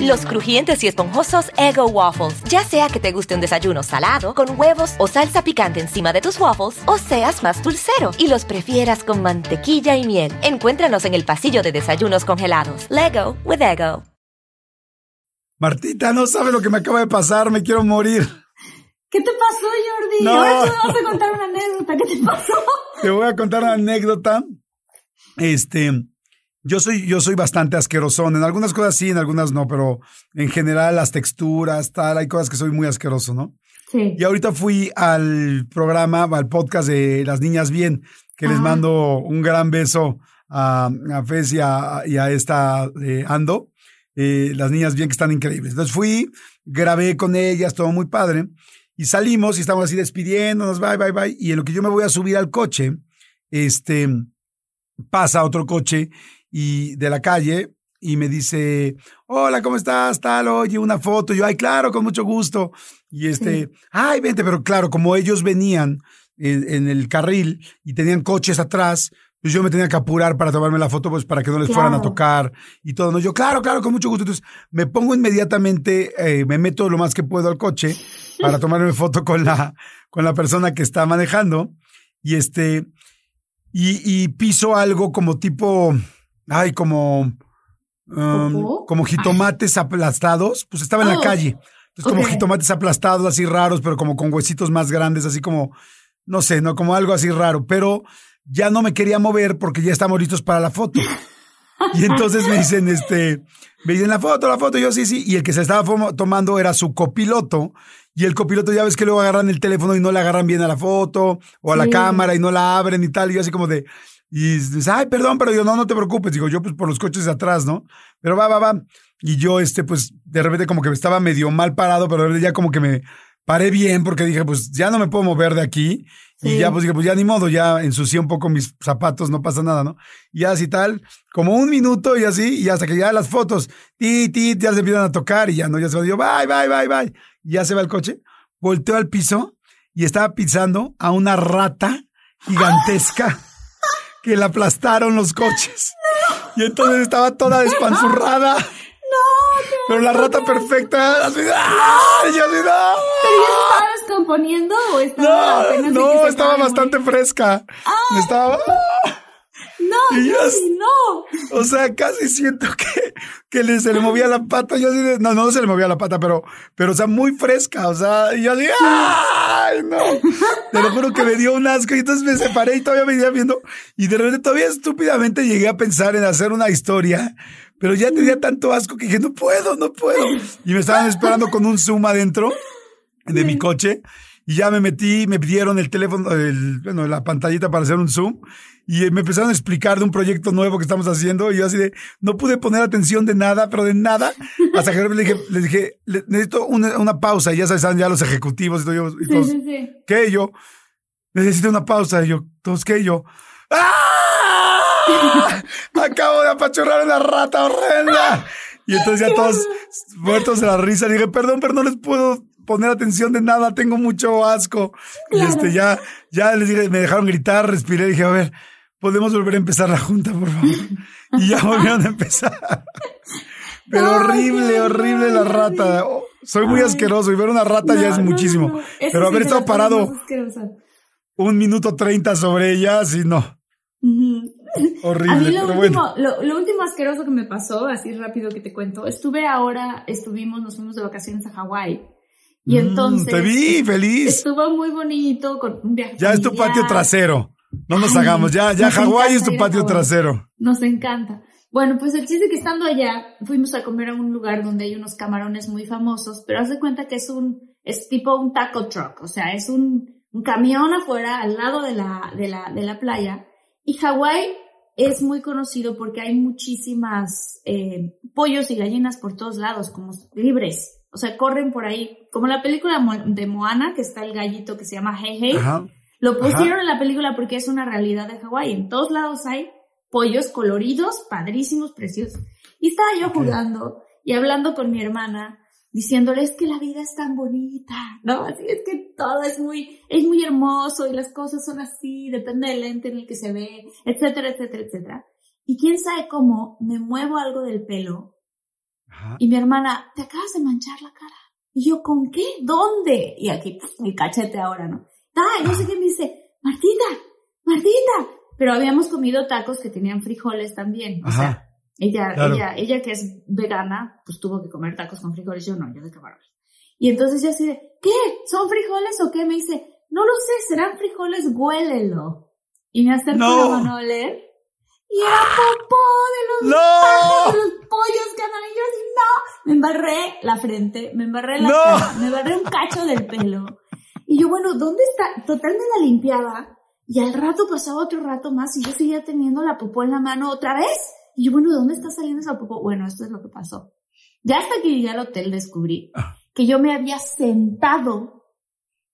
Los crujientes y esponjosos Ego Waffles. Ya sea que te guste un desayuno salado, con huevos o salsa picante encima de tus waffles, o seas más dulcero y los prefieras con mantequilla y miel. Encuéntranos en el pasillo de desayunos congelados. Lego with Ego. Martita, no sabe lo que me acaba de pasar, me quiero morir. ¿Qué te pasó, Jordi? No. Ahora tú me vas a contar una anécdota. ¿Qué te pasó? Te voy a contar una anécdota. Este, yo soy, yo soy bastante asquerosón. En algunas cosas sí, en algunas no, pero en general las texturas, tal, hay cosas que soy muy asqueroso, ¿no? Sí. Y ahorita fui al programa, al podcast de Las Niñas Bien, que les mando un gran beso a, a Fez y a, y a esta eh, Ando. Eh, las Niñas Bien que están increíbles. Entonces fui, grabé con ellas, todo muy padre. Y salimos y estamos así despidiéndonos, bye, bye, bye. Y en lo que yo me voy a subir al coche, este, pasa otro coche y de la calle y me dice, hola, ¿cómo estás? Tal, oye, una foto. Y yo, ay, claro, con mucho gusto. Y este, ay, vente, pero claro, como ellos venían en, en el carril y tenían coches atrás, pues yo me tenía que apurar para tomarme la foto, pues para que no les fueran a tocar y todo. No, yo, claro, claro, con mucho gusto. Entonces me pongo inmediatamente, eh, me meto lo más que puedo al coche para tomarme foto con la, con la persona que está manejando. Y este, y, y piso algo como tipo, ay, como, um, como jitomates aplastados, pues estaba en la Oh, calle. Entonces, como jitomates aplastados, así raros, pero como con huesitos más grandes, así como, no sé, no, como algo así raro. Pero ya no me quería mover porque ya estamos listos para la foto. Y entonces me dicen, este, me dicen la foto, la foto, y yo sí, sí. Y el que se estaba tomando era su copiloto. Y el copiloto ya ves que luego agarran el teléfono y no le agarran bien a la foto o a la cámara y no la abren y tal. Y yo así como de, y dice, ay, perdón, pero yo no, no te preocupes. Digo, yo pues por los coches de atrás, ¿no? Pero va, va, va. Y yo, este, pues de repente como que estaba medio mal parado, pero de repente ya como que me paré bien porque dije, pues ya no me puedo mover de aquí. Y Sí. ya, pues dije, pues ya ni modo, ya ensucié un poco mis zapatos, no pasa nada, ¿no? Y así tal, como un minuto y así, y hasta que ya las fotos, ti, ti, ya se empiezan a tocar y ya no, ya se va, yo, bye, bye, bye, bye. Y ya se va el coche, volteo al piso y estaba pisando a una rata gigantesca que la aplastaron los coches. Y entonces estaba toda despanzurrada. Pero la rata perfecta, así, ¡ah! Y así, ¡no! ¿Pero ya se estaba descomponiendo o estaba No, apenas no, estaba bastante fresca. Estaba. morir? No, Y yo- no. O sea, casi siento que, que le, se le movía la pata. Yo así de- no, no se le movía la pata, pero, pero, o sea, muy fresca. O sea, y yo así, ¡ay, no! Te lo juro que me dio un asco. Y entonces me separé y todavía me iba viendo. Y de repente, todavía estúpidamente llegué a pensar en hacer una historia. Pero ya tenía tanto asco que dije, no puedo, no puedo. Y me estaban esperando con un Zoom adentro de mi coche. Y ya me metí, me pidieron el teléfono, el, bueno, la pantallita para hacer un Zoom. Y me empezaron a explicar de un proyecto nuevo que estamos haciendo. Y yo así de, no pude poner atención de nada, pero de nada. Hasta que le dije, les dije, "Le- necesito una, una pausa. Y ya sabes, estaban ya los ejecutivos y todo. y Sí, todos, sí, sí. ¿Qué? Y yo, necesito una pausa. Y yo, ¿todos qué? Yo, ¡ah! Acabo de apachurrar una rata horrenda. Y entonces ya todos muertos de la risa. Dije, perdón, pero no les puedo poner atención de nada. Tengo mucho asco. Y Claro. este, ya, ya les dije, me dejaron gritar, respiré. Dije, a ver, podemos volver a empezar la junta, por favor. Y ya volvieron a empezar. Pero horrible, horrible la rata. Oh, soy muy Ay. asqueroso y ver una rata ya es no, muchísimo. no. Pero haber estado parado un minuto treinta sobre ella, sí, no. Horrible, A mí lo pero último, bueno. lo, lo último asqueroso que me pasó, así rápido que te cuento, estuve ahora, estuvimos, nos fuimos de vacaciones a Hawái. Y Mm, entonces... te vi, feliz. Estuvo muy bonito, con un viaje Ya es tu patio trasero. No nos Ay, hagamos, ya, ya Hawái es tu patio trasero. Nos encanta. Bueno, pues el chiste que estando allá, fuimos a comer a un lugar donde hay unos camarones muy famosos, pero haz de cuenta que es un, es tipo un taco truck, o sea, es un, un camión afuera al lado de la, de la, de la playa. Y Hawái es muy conocido porque hay muchísimas eh, pollos y gallinas por todos lados, como libres. O sea, corren por ahí. Como la película de Moana, que está el gallito que se llama Hey Hey. Lo pusieron en la película porque es una realidad de Hawái. En todos lados hay pollos coloridos, padrísimos, preciosos. Y estaba yo jugando y hablando con mi hermana, diciéndole, que la vida es tan bonita, ¿no? Así es que todo es muy, es muy hermoso y las cosas son así, depende del lente en el que se ve, etcétera, etcétera, etcétera. Y quién sabe cómo me muevo algo del pelo y mi hermana, te acabas de manchar la cara. Y yo, ¿con qué? ¿Dónde? Y aquí, mi cachete ahora, ¿no? Ay, no sé qué me dice, Martita, Martita, pero habíamos comido tacos que tenían frijoles también. O sea, ella, ella, ella que es vegana, pues tuvo que comer tacos con frijoles. Yo no, yo de camarones. Y entonces yo así de, ¿qué? ¿Son frijoles o qué? Me dice, no lo sé, serán frijoles, huélelo. Y me acerco no. a oler. Y era popó de los, no. de los pollos yo así, no. Me embarré la frente, me embarré la cara, me embarré un cacho del pelo. Y yo, bueno, ¿dónde está? Total me la limpiaba y al rato pasaba otro rato más y yo seguía teniendo la popó en la mano otra vez. Y yo, bueno, ¿dónde está saliendo esa popó? Bueno, esto es lo que pasó. Ya hasta que llegué al hotel descubrí ah. que yo me había sentado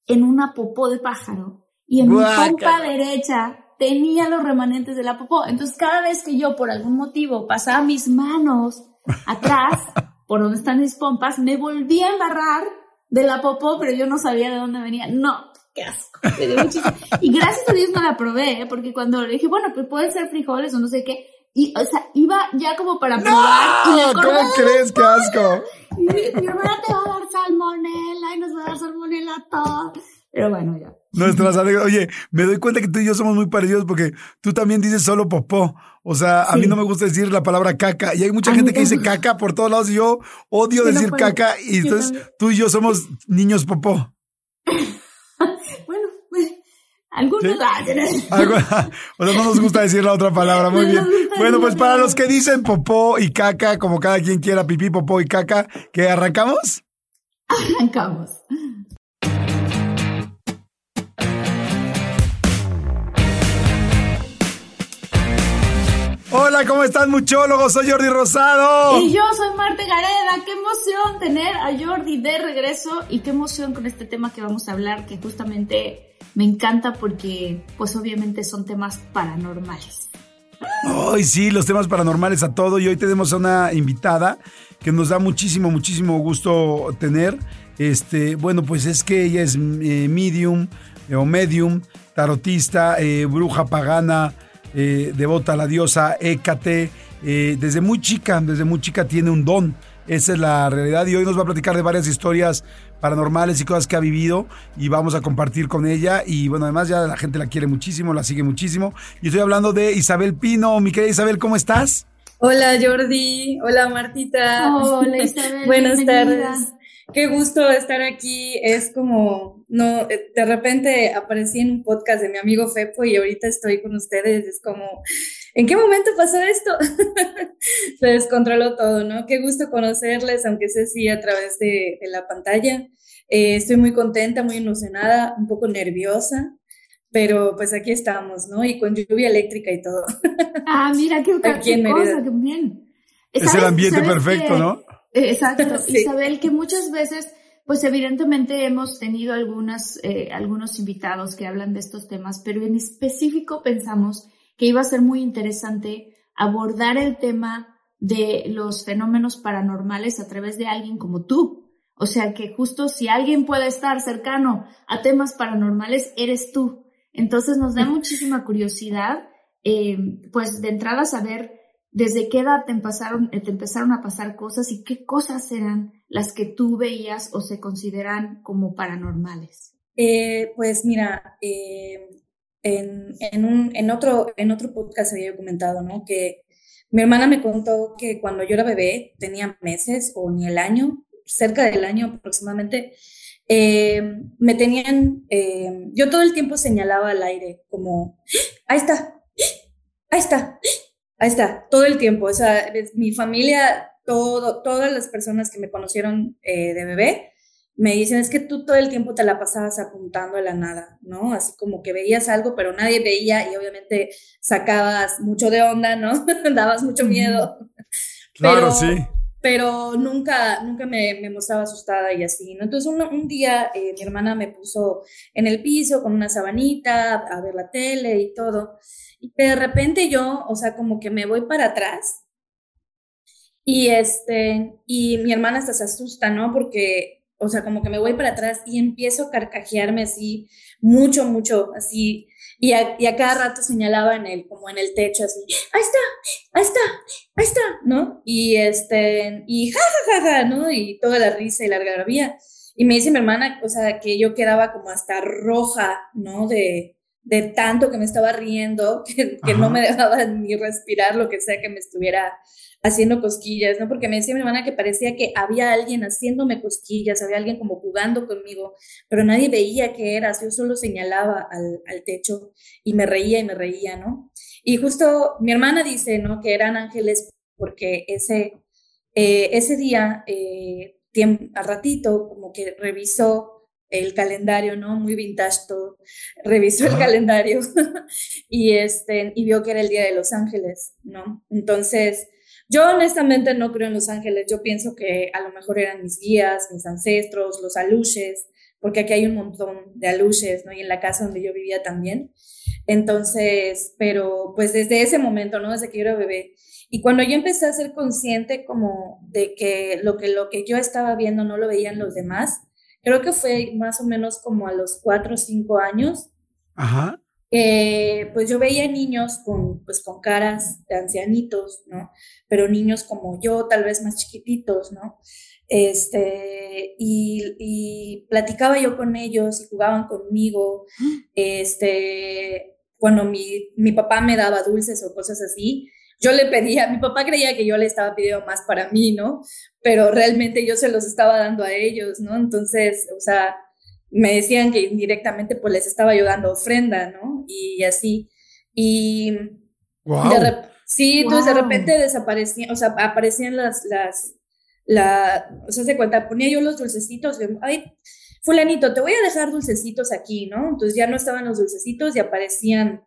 en una popó de pájaro y en mi pompa derecha tenía los remanentes de la popó. Entonces cada vez que yo por algún motivo pasaba mis manos atrás, por donde están mis pompas, me volvía a embarrar de la popó, pero yo no sabía de dónde venía. No, qué asco. Y gracias a Dios no la probé, ¿eh? porque cuando le dije, bueno, pues pueden ser frijoles o no sé qué, y, o sea, iba ya como para probar. No, ¿cómo crees? ¡Qué asco! Y, mi hermana te va a dar salmonela y nos va a dar salmonela todo. Pero bueno, ya. Nuestras Oye, me doy cuenta que tú y yo somos muy parecidos porque tú también dices solo popó. O sea, a mí no me gusta decir la palabra caca. Y hay mucha gente que dice caca por todos lados y yo odio decir caca. Y entonces tú y yo somos niños popó. Algunos o sea, no nos gusta decir la otra palabra, muy bien. Bueno, pues para los que dicen popó y caca, como cada quien quiera, pipí, popó y caca, ¿qué arrancamos? Arrancamos. Hola, ¿cómo están muchólogos? Soy Jordi Rosado. Y yo soy Marte Gareda. Qué emoción tener a Jordi de regreso y qué emoción con este tema que vamos a hablar, que justamente me encanta porque pues obviamente son temas paranormales. Ay, sí, los temas paranormales a todo. Y hoy tenemos a una invitada que nos da muchísimo, muchísimo gusto tener. Este, bueno, pues es que ella es eh, medium eh, o medium, tarotista, eh, bruja pagana, devota a la diosa Hécate. desde muy chica, desde muy chica tiene un don. Esa es la realidad y hoy nos va a platicar de varias historias paranormales y cosas que ha vivido y vamos a compartir con ella. Y bueno, además ya la gente la quiere muchísimo, la sigue muchísimo. Y estoy hablando de Isabel Pino. Mi querida Isabel, ¿cómo estás? Hola Jordi, hola Martita. Hola Isabel. Buenas tardes. Qué gusto estar aquí. Es como, no, de repente aparecí en un podcast de mi amigo Fepo y ahorita estoy con ustedes. Es como, ¿en qué momento pasó esto? Se descontroló todo, ¿no? Qué gusto conocerles, aunque sea así a través de, la pantalla. Eh, estoy muy contenta, muy emocionada, un poco nerviosa, pero pues aquí estamos, ¿no? Y con lluvia eléctrica y todo. Ah, mira, qué, qué cosa, qué bien. Es el ambiente perfecto, ¿no? Exacto. Isabel, que muchas veces, pues evidentemente hemos tenido algunas, eh, algunos invitados que hablan de estos temas, pero en específico pensamos que iba a ser muy interesante abordar el tema de los fenómenos paranormales a través de alguien como tú. O sea que justo si alguien puede estar cercano a temas paranormales, eres tú. Entonces nos da muchísima curiosidad, eh, pues de entrada saber desde qué edad te empezaron, te empezaron a pasar cosas y qué cosas eran las que tú veías o se consideran como paranormales. Eh, pues mira, eh, en, en, un, en, otro, en otro podcast había comentado, ¿no? Que mi hermana me contó que cuando yo era bebé, tenía meses o ni el año, cerca del año aproximadamente, eh, me tenían, eh, yo todo el tiempo señalaba al aire como, ahí está, ahí está, Ahí está, todo el tiempo. O sea, mi familia, todo, todas las personas que me conocieron eh, de bebé, me dicen, es que tú todo el tiempo te la pasabas apuntando a la nada, ¿no? Así como que veías algo, pero nadie veía y obviamente sacabas mucho de onda, ¿no? Dabas mucho miedo. Claro, sí. Pero nunca, nunca me, me mostraba asustada y así, ¿no? Entonces un, día eh, mi hermana me puso en el piso con una sabanita a ver la tele y todo. Y de repente yo, o sea, como que me voy para atrás y este, y mi hermana hasta se asusta, ¿no? Porque o sea, como que me voy para atrás y empiezo a carcajearme así, mucho, mucho, así, y a, cada rato señalaba en el, como en el techo, así, ahí está, ahí está, ahí está, ¿no? Y este, y ja, ja, ja, ja, ¿no? Y toda la risa y la algarabía. Y me dice mi hermana, o sea, que yo quedaba como hasta roja, ¿no? De, de tanto que me estaba riendo, que, que no me dejaba ni respirar lo que sea que me estuviera haciendo cosquillas, ¿no? Porque me decía mi hermana que parecía que había alguien haciéndome cosquillas, había alguien como jugando conmigo, pero nadie veía qué era, yo solo señalaba al, al techo y me reía y me reía, ¿no? Y justo mi hermana dice, ¿no? Que eran ángeles porque ese, eh, ese día, eh, al ratito, como que revisó el calendario, ¿no? Muy vintage todo. Revisó el calendario y, este, y vio que era el Día de los Ángeles, ¿no? Entonces, yo honestamente no creo en los ángeles, yo pienso que a lo mejor eran mis guías, mis ancestros, los aluches, porque aquí hay un montón de aluches, ¿no? Y en la casa donde yo vivía también. Entonces, pero pues desde ese momento, ¿no? Desde que yo era bebé. Y cuando yo empecé a ser consciente como de que lo que, lo que yo estaba viendo no lo veían los demás, creo que fue más o menos como a los cuatro o cinco años. Ajá. Eh, pues yo veía niños con, pues con caras de ancianitos, ¿no? Pero niños como yo, tal vez más chiquititos, ¿no? Este, y, platicaba yo con ellos y jugaban conmigo, este, cuando mi, mi papá me daba dulces o cosas así, yo le pedía, mi papá creía que yo le estaba pidiendo más para mí, ¿no? Pero realmente yo se los estaba dando a ellos, ¿no? Entonces, o sea, me decían que indirectamente pues les estaba ayudando ofrenda, ¿no? Y así. Y sí, entonces de repente desaparecían, o sea, aparecían las, las, la, o sea, se cuenta, ponía yo los dulcecitos, de, ay, fulanito, te voy a dejar dulcecitos aquí, ¿no? Entonces ya no estaban los dulcecitos y aparecían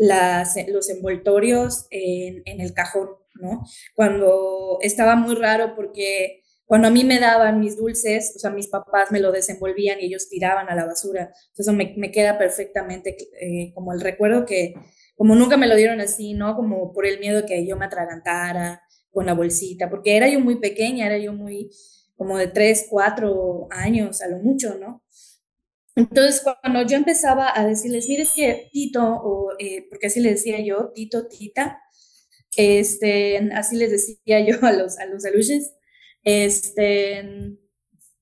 las, los envoltorios en, en el cajón, ¿no? Cuando estaba muy raro porque cuando a mí me daban mis dulces, o sea, mis papás me lo desenvolvían y ellos tiraban a la basura. Eso me, queda perfectamente eh, como el recuerdo que, como nunca me lo dieron así, ¿no? Como por el miedo que yo me atragantara con la bolsita, porque era yo muy pequeña, era yo muy, como de tres, cuatro años, a lo mucho, ¿no? Entonces, cuando yo empezaba a decirles, mire, es que Tito, o, eh, porque así le decía yo, Tito, Tita, este, así les decía yo a los, a los aluches, este.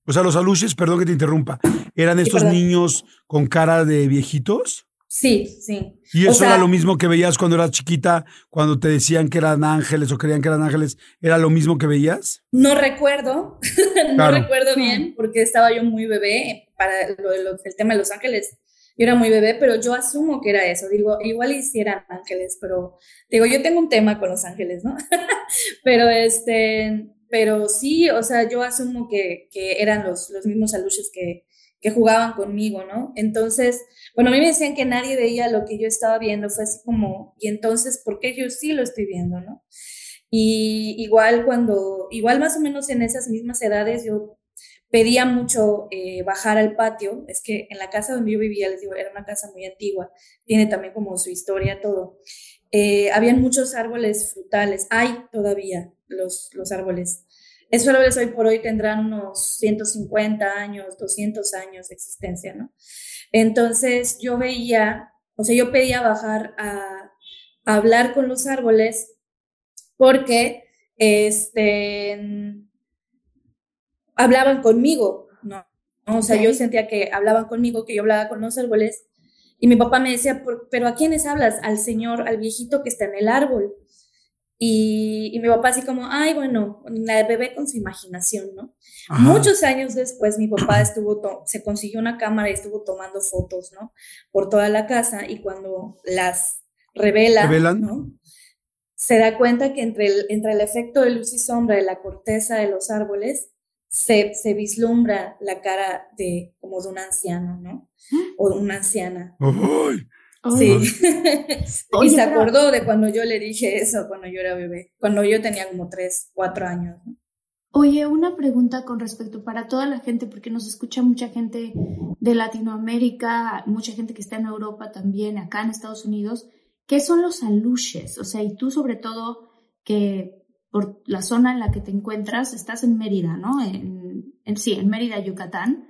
O sea, los aluches, perdón que te interrumpa, ¿eran estos niños con cara de viejitos? Sí, sí. ¿Y eso era lo mismo que veías cuando eras chiquita, cuando te decían que eran ángeles o creían que eran ángeles? ¿Era lo mismo que veías? No recuerdo, no recuerdo bien, porque estaba yo muy bebé para el tema de los ángeles. Yo era muy bebé, pero yo asumo que era eso. Digo, igual hicieran ángeles, pero digo, yo tengo un tema con los ángeles, ¿no? pero este, pero sí, o sea, yo asumo que, que eran los, los mismos aluches que, que jugaban conmigo, ¿no? Entonces, bueno, a mí me decían que nadie veía lo que yo estaba viendo, fue así como, y entonces, ¿por qué yo sí lo estoy viendo, no? Y igual cuando, igual más o menos en esas mismas edades, yo pedía mucho eh, bajar al patio, es que en la casa donde yo vivía, les digo, era una casa muy antigua, tiene también como su historia, todo. Eh, habían muchos árboles frutales, hay todavía los, los árboles. Esos árboles hoy por hoy tendrán unos 150 años, 200 años de existencia, ¿no? Entonces yo veía, o sea, yo pedía bajar a, hablar con los árboles porque este, hablaban conmigo, ¿no? O sea, yo sentía que hablaban conmigo, que yo hablaba con los árboles y mi papá me decía, pero ¿a quiénes hablas? Al señor, al viejito que está en el árbol. Y, y mi papá así como, ay, bueno, la bebé con su imaginación, ¿no? Muchos años después mi papá estuvo, se consiguió una cámara y estuvo tomando fotos, ¿no? Por toda la casa y cuando las revela, ¿Revelan? ¿no? se da cuenta que entre el, entre el efecto de luz y sombra de la corteza de los árboles se, se vislumbra la cara de como de un anciano, ¿no? O una anciana. Sí. y se acordó de cuando yo le dije eso, cuando yo era bebé, cuando yo tenía como tres, cuatro años. Oye, una pregunta con respecto para toda la gente, porque nos escucha mucha gente de Latinoamérica, mucha gente que está en Europa también, acá en Estados Unidos. ¿Qué son los aluches? O sea, y tú sobre todo que por la zona en la que te encuentras, estás en Mérida, ¿no? En, en sí, en Mérida, Yucatán.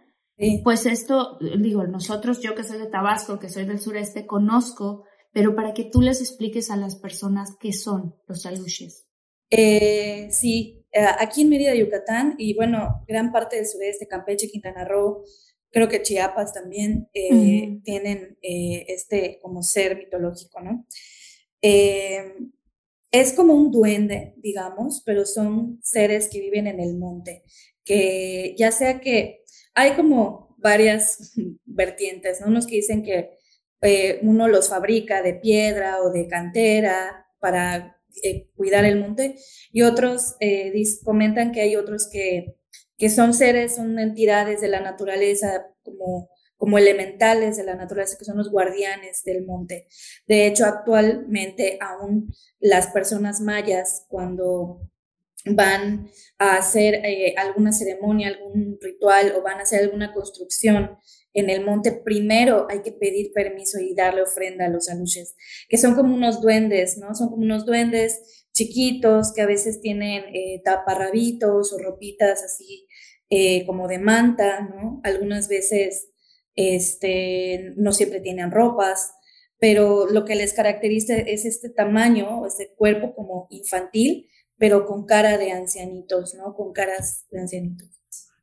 Pues esto, digo, nosotros, yo que soy de Tabasco, que soy del sureste, conozco, pero para que tú les expliques a las personas qué son los aluches. Eh, sí, eh, aquí en Mérida, Yucatán, y bueno, gran parte del sureste, Campeche, Quintana Roo, creo que Chiapas también eh, tienen este como ser mitológico, ¿no? Es como un duende, digamos, pero son seres que viven en el monte, que ya sea que hay como varias vertientes, ¿no? Unos que dicen que eh, uno los fabrica de piedra o de cantera para eh, cuidar el monte y otros eh, comentan que hay otros que, que son seres, son entidades de la naturaleza como, como elementales de la naturaleza, que son los guardianes del monte. De hecho, actualmente aún las personas mayas, cuando van a hacer eh, alguna ceremonia, algún ritual o van a hacer alguna construcción en el monte, primero hay que pedir permiso y darle ofrenda a los aluches, que son como unos duendes, ¿no? Son como unos duendes chiquitos que a veces tienen eh, taparrabitos o ropitas así eh, como de manta, ¿no? Algunas veces este, no siempre tienen ropas, pero lo que les caracteriza es este tamaño, este cuerpo como infantil, pero con cara de ancianitos, ¿no? Con caras de ancianitos.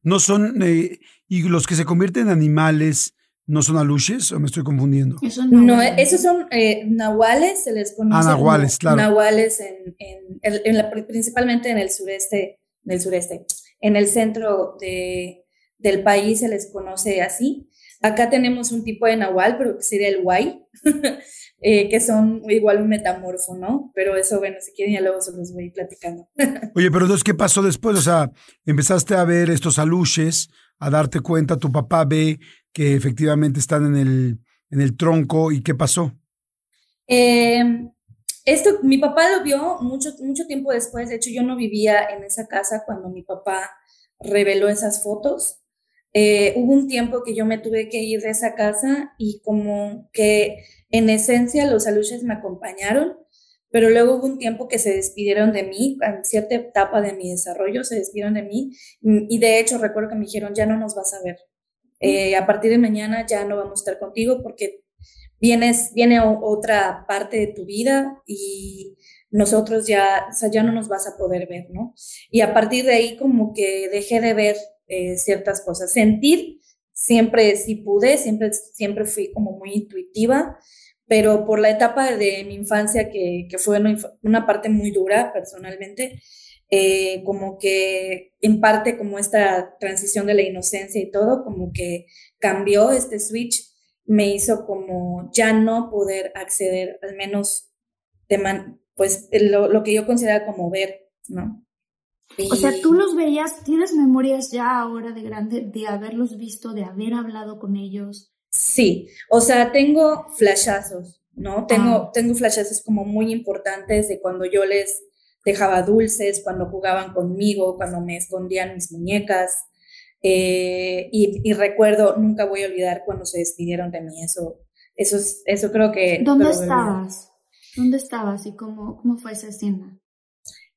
No son, eh, y los que se convierten en animales, ¿no son aluches o me estoy confundiendo? no, esos son eh, nahuales, se les conoce. Ah, nahuales, claro. Nahuales, en, en, principalmente en el sureste, del sureste. En el centro de, del país se les conoce así. Acá tenemos un tipo de nahual, pero que sería el guay, eh, que son igual un metamorfo, ¿no? Pero eso, bueno, si quieren ya luego se los voy platicando. Oye, pero entonces, ¿qué pasó después? O sea, empezaste a ver estos aluches, a darte cuenta, tu papá ve que efectivamente están en el, en el tronco, ¿y qué pasó? Em, esto, mi papá lo vio mucho, mucho tiempo después, de hecho yo no vivía en esa casa cuando mi papá reveló esas fotos. Eh, hubo un tiempo que yo me tuve que ir de esa casa y como que en esencia los aluches me acompañaron, pero luego hubo un tiempo que se despidieron de mí, en cierta etapa de mi desarrollo se despidieron de mí y de hecho recuerdo que me dijeron, ya no nos vas a ver, eh, a partir de mañana ya no vamos a estar contigo porque vienes, viene otra parte de tu vida y nosotros ya, o sea, ya no nos vas a poder ver, ¿no? Y a partir de ahí como que dejé de ver eh, ciertas cosas. Sentir, siempre sí pude, siempre, siempre fui como muy intuitiva, pero por la etapa de mi infancia, que, que fue una, parte muy dura personalmente, eh, como que en parte como esta transición de la inocencia y todo, como que cambió este switch, me hizo como ya no poder acceder, al menos de man, pues lo, lo que yo consideraba como ver, ¿no? O sea, tú los veías, ¿tienes memorias ya ahora de grande de haberlos visto, de haber hablado con ellos? Sí, o sea, tengo flashazos, ¿no? Tengo, ah. tengo flashazos como muy importantes de cuando yo les dejaba dulces, cuando jugaban conmigo, cuando me escondían mis muñecas. Eh, y, recuerdo, nunca voy a olvidar cuando se despidieron de mí. Eso, eso, eso creo que... ¿Dónde estabas? ¿Dónde estabas y cómo, cómo fue esa escena?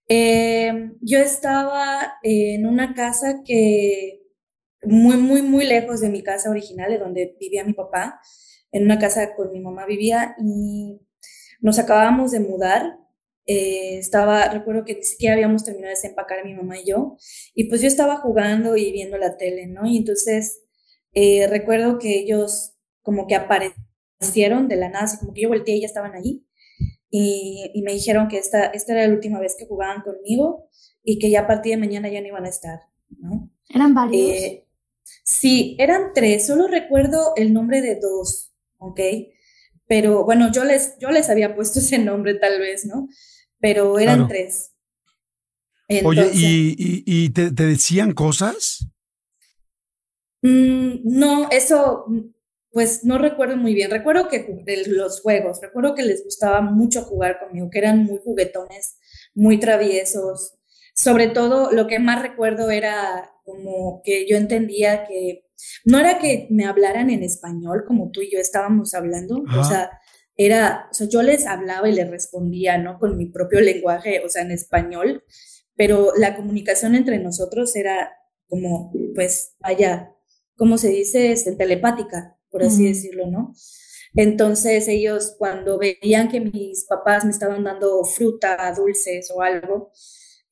Eh, yo estaba en una casa que muy, muy, muy lejos de mi casa original, de donde vivía mi papá, en una casa con mi mamá vivía y nos acabamos de mudar. Eh, estaba, recuerdo que ni siquiera habíamos terminado de desempacar mi mamá y yo, y pues yo estaba jugando y viendo la tele, ¿no? Y entonces eh, recuerdo que ellos como que aparecieron de la nada, así como que yo volteé y ya estaban allí y, me dijeron que esta, esta era la última vez que jugaban conmigo y que ya a partir de mañana ya no iban a estar, ¿no? ¿Eran varios? Eh, sí, eran tres, solo recuerdo el nombre de dos, ¿ok? Pero bueno, yo les, yo les había puesto ese nombre tal vez, ¿no? pero eran tres. Oye, ¿y, te, decían cosas? Mm, no, eso pues no recuerdo muy bien. Recuerdo que de los juegos, recuerdo que les gustaba mucho jugar conmigo, que eran muy juguetones, muy traviesos. Sobre todo, lo que más recuerdo era como que yo entendía que no era que me hablaran en español como tú y yo estábamos hablando, o sea, era, o sea, yo les hablaba y les respondía, ¿no? Con mi propio lenguaje, o sea, en español, pero la comunicación entre nosotros era como, pues, vaya, ¿cómo se dice? Este, telepática, por así decirlo, ¿no? Entonces ellos cuando veían que mis papás me estaban dando fruta, dulces o algo,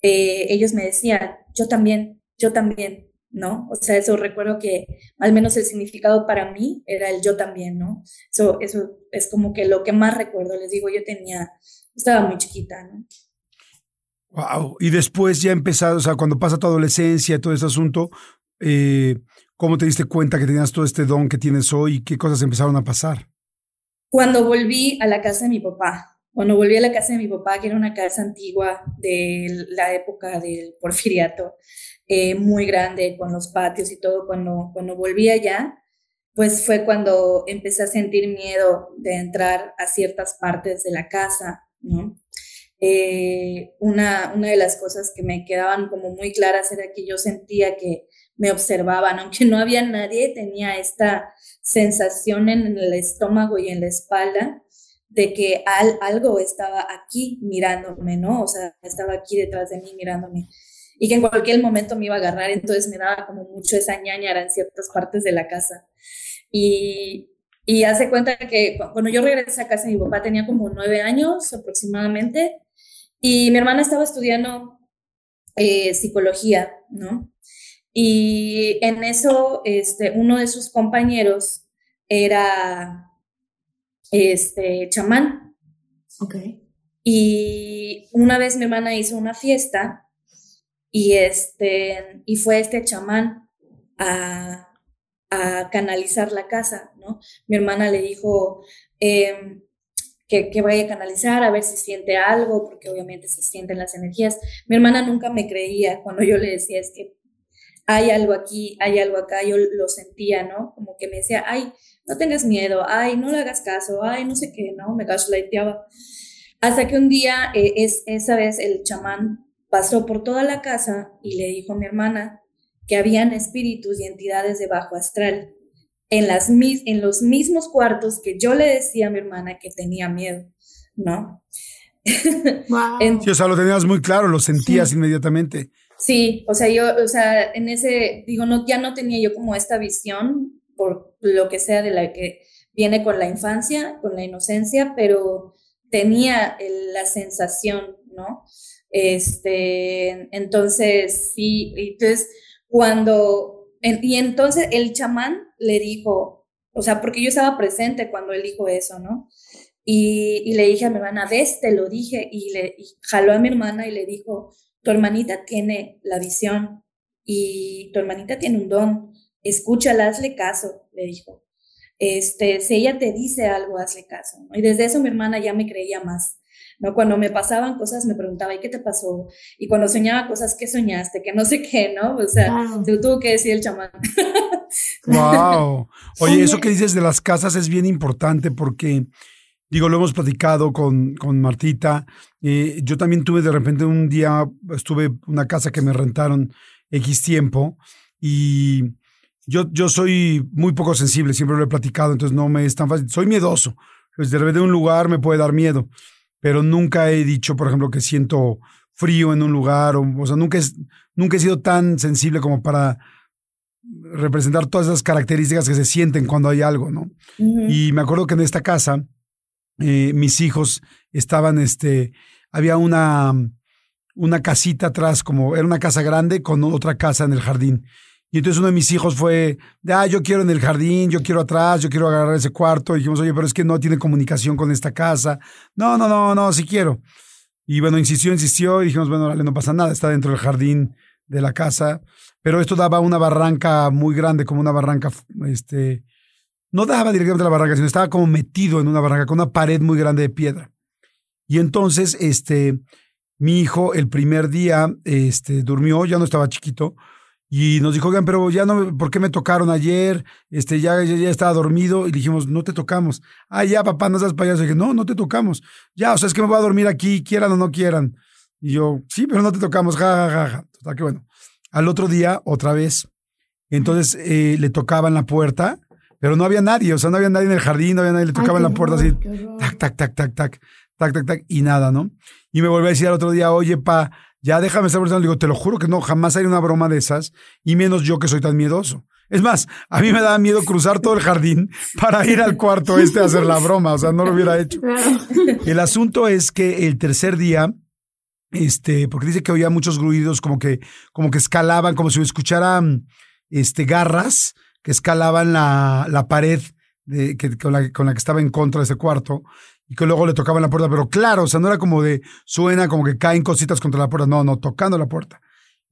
eh, ellos me decían, yo también, yo también, ¿no? O sea, eso recuerdo que al menos el significado para mí era el yo también, ¿no? Eso, eso es como que lo que más recuerdo, les digo, yo tenía, estaba muy chiquita, ¿no? Wow, y después ya empezado, o sea, cuando pasa tu adolescencia, todo este asunto, eh, ¿cómo te diste cuenta que tenías todo este don que tienes hoy qué cosas empezaron a pasar? Cuando volví a la casa de mi papá, cuando volví a la casa de mi papá, que era una casa antigua de la época del porfiriato, eh, muy grande, con los patios y todo, cuando, cuando volví allá, pues fue cuando empecé a sentir miedo de entrar a ciertas partes de la casa, ¿no? Eh, una, una de las cosas que me quedaban como muy claras era que yo sentía que me observaban, aunque no había nadie, tenía esta sensación en el estómago y en la espalda de que algo estaba aquí mirándome, ¿no? O sea, estaba aquí detrás de mí mirándome y que en cualquier momento me iba a agarrar, entonces me daba como mucho esa ñañara en ciertas partes de la casa. Y, y hace cuenta que cuando yo regresé a casa, mi papá tenía como nueve años aproximadamente, y mi hermana estaba estudiando eh, psicología, ¿no? Y en eso, este, uno de sus compañeros era este, chamán. Ok. Y una vez mi hermana hizo una fiesta y, este, y fue este chamán a, a canalizar la casa, ¿no? Mi hermana le dijo em, que, vaya a canalizar, a ver si siente algo, porque obviamente se sienten las energías. Mi hermana nunca me creía cuando yo le decía, es que hay algo aquí, hay algo acá, yo lo sentía, ¿no? Como que me decía, ay, no tengas miedo, ay, no le hagas caso, ay, no sé qué, ¿no? Me gaslighteaba. Hasta que un día, eh, es, esa vez, el chamán pasó por toda la casa y le dijo a mi hermana que habían espíritus y entidades de bajo astral en, las, en los mismos cuartos que yo le decía a mi hermana que tenía miedo, ¿no? Wow. sí, o sea, lo tenías muy claro, lo sentías inmediatamente. Sí, o sea, yo, o sea, en ese, digo, no, ya no tenía yo como esta visión, por lo que sea de la que viene con la infancia, con la inocencia, pero tenía la sensación, ¿no? Este, entonces, sí, entonces cuando, y entonces el chamán le dijo, o sea, porque yo estaba presente cuando él dijo eso, ¿no? Y, y le dije a mi hermana, ves, te lo dije, y le jaló a mi hermana y le dijo, tu hermanita tiene la visión y tu hermanita tiene un don, escúchala, hazle caso, le dijo. Este, si ella te dice algo, hazle caso. Y desde eso mi hermana ya me creía más. ¿no? Cuando me pasaban cosas me preguntaba, ¿y qué te pasó? Y cuando soñaba cosas, ¿qué soñaste? Que no sé qué, ¿no? O sea, se tuvo que decir el chamán. Wow. Oye, eso que dices de las casas es bien importante porque, digo, lo hemos platicado con, con Martita. Eh, yo también tuve de repente un día, estuve una casa que me rentaron X tiempo y yo, yo soy muy poco sensible, siempre lo he platicado, entonces no me es tan fácil. Soy miedoso. Pues de repente un lugar me puede dar miedo pero nunca he dicho, por ejemplo, que siento frío en un lugar, o, o sea, nunca, es, nunca he sido tan sensible como para representar todas esas características que se sienten cuando hay algo, ¿no? Y me acuerdo que en esta casa, eh, mis hijos estaban, este, había una, una casita atrás, como era una casa grande con otra casa en el jardín. Y entonces uno de mis hijos fue, ah, yo quiero en el jardín, yo quiero atrás, yo quiero agarrar ese cuarto. Y dijimos, oye, pero es que no tiene comunicación con esta casa. No, no, no, no, sí quiero. Y bueno, insistió, insistió y dijimos, bueno, no pasa nada, está dentro del jardín de la casa. Pero esto daba una barranca muy grande, como una barranca, este, no daba directamente la barranca, sino estaba como metido en una barranca con una pared muy grande de piedra. Y entonces, este, mi hijo el primer día, este, durmió, ya no estaba chiquito, y nos dijo, oigan, pero ya no, ¿por qué me tocaron ayer? Este, ya, ya, estaba dormido y dijimos, no te tocamos. Ah, ya, papá, no seas payaso. Dije, no, no te tocamos. Ya, o sea, es que me voy a dormir aquí, quieran o no quieran. Y yo, sí, pero no te tocamos, ja, ja, ja. Total, que bueno. Al otro día, otra vez. Entonces eh, le tocaban la puerta, pero no había nadie, o sea, no había nadie en el jardín, no había nadie, le tocaban la puerta así, tac, tac, tac, tac, tac, tac, tac, tac, y nada, ¿no? Y me volvió a decir al otro día, oye, pa, ya déjame estar. Le digo, te lo juro que no, jamás hay una broma de esas, y menos yo que soy tan miedoso. Es más, a mí me daba miedo cruzar todo el jardín para ir al cuarto este a hacer la broma, o sea, no lo hubiera hecho. El asunto es que el tercer día, este, porque dice que oía muchos gruidos como que, como que escalaban, como si escucharan este, garras que escalaban la, la pared de, que, con, la, con la que estaba en contra de ese cuarto y que luego le tocaban la puerta, pero claro, o sea, no era como de suena como que caen cositas contra la puerta, no, no, tocando la puerta.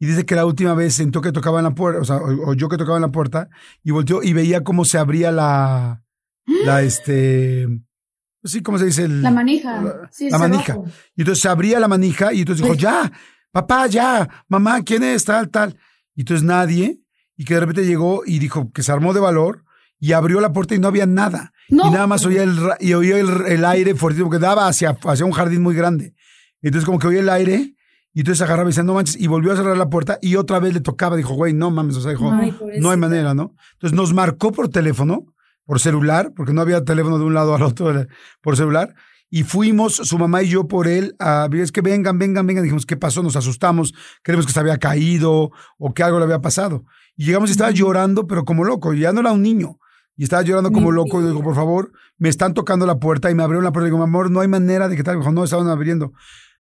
Y dice que la última vez sentó que tocaban la puerta, o sea, o, yo que tocaba en la puerta, y volteó y veía cómo se abría la, la, este, sí, ¿cómo se dice? la manija. La, sí, la manija. Y entonces se abría la manija y entonces dijo, ya, papá, ya, mamá, ¿quién es? Tal, tal. Y entonces nadie, y que de repente llegó y dijo que se armó de valor y abrió la puerta y no había nada. Y nada más oía el, y oía el, aire fuertísimo que daba hacia, hacia un jardín muy grande. Entonces como que oía el aire y entonces agarraba y decía, no manches, y volvió a cerrar la puerta y otra vez le tocaba, dijo, güey, no mames, o sea, dijo, no hay manera, ¿no? Entonces nos marcó por teléfono, por celular, porque no había teléfono de un lado al otro por celular, y fuimos, su mamá y yo, por él, a es que vengan, vengan, vengan, dijimos, ¿qué pasó? Nos asustamos, creemos que se había caído o que algo le había pasado. Y llegamos y estaba llorando, pero como loco, ya no era un niño. Y estaba llorando como loco y dijo, por favor, me están tocando la puerta y me abrieron la puerta y digo, amor, no hay manera de que tal. Dijo, no, estaban abriendo.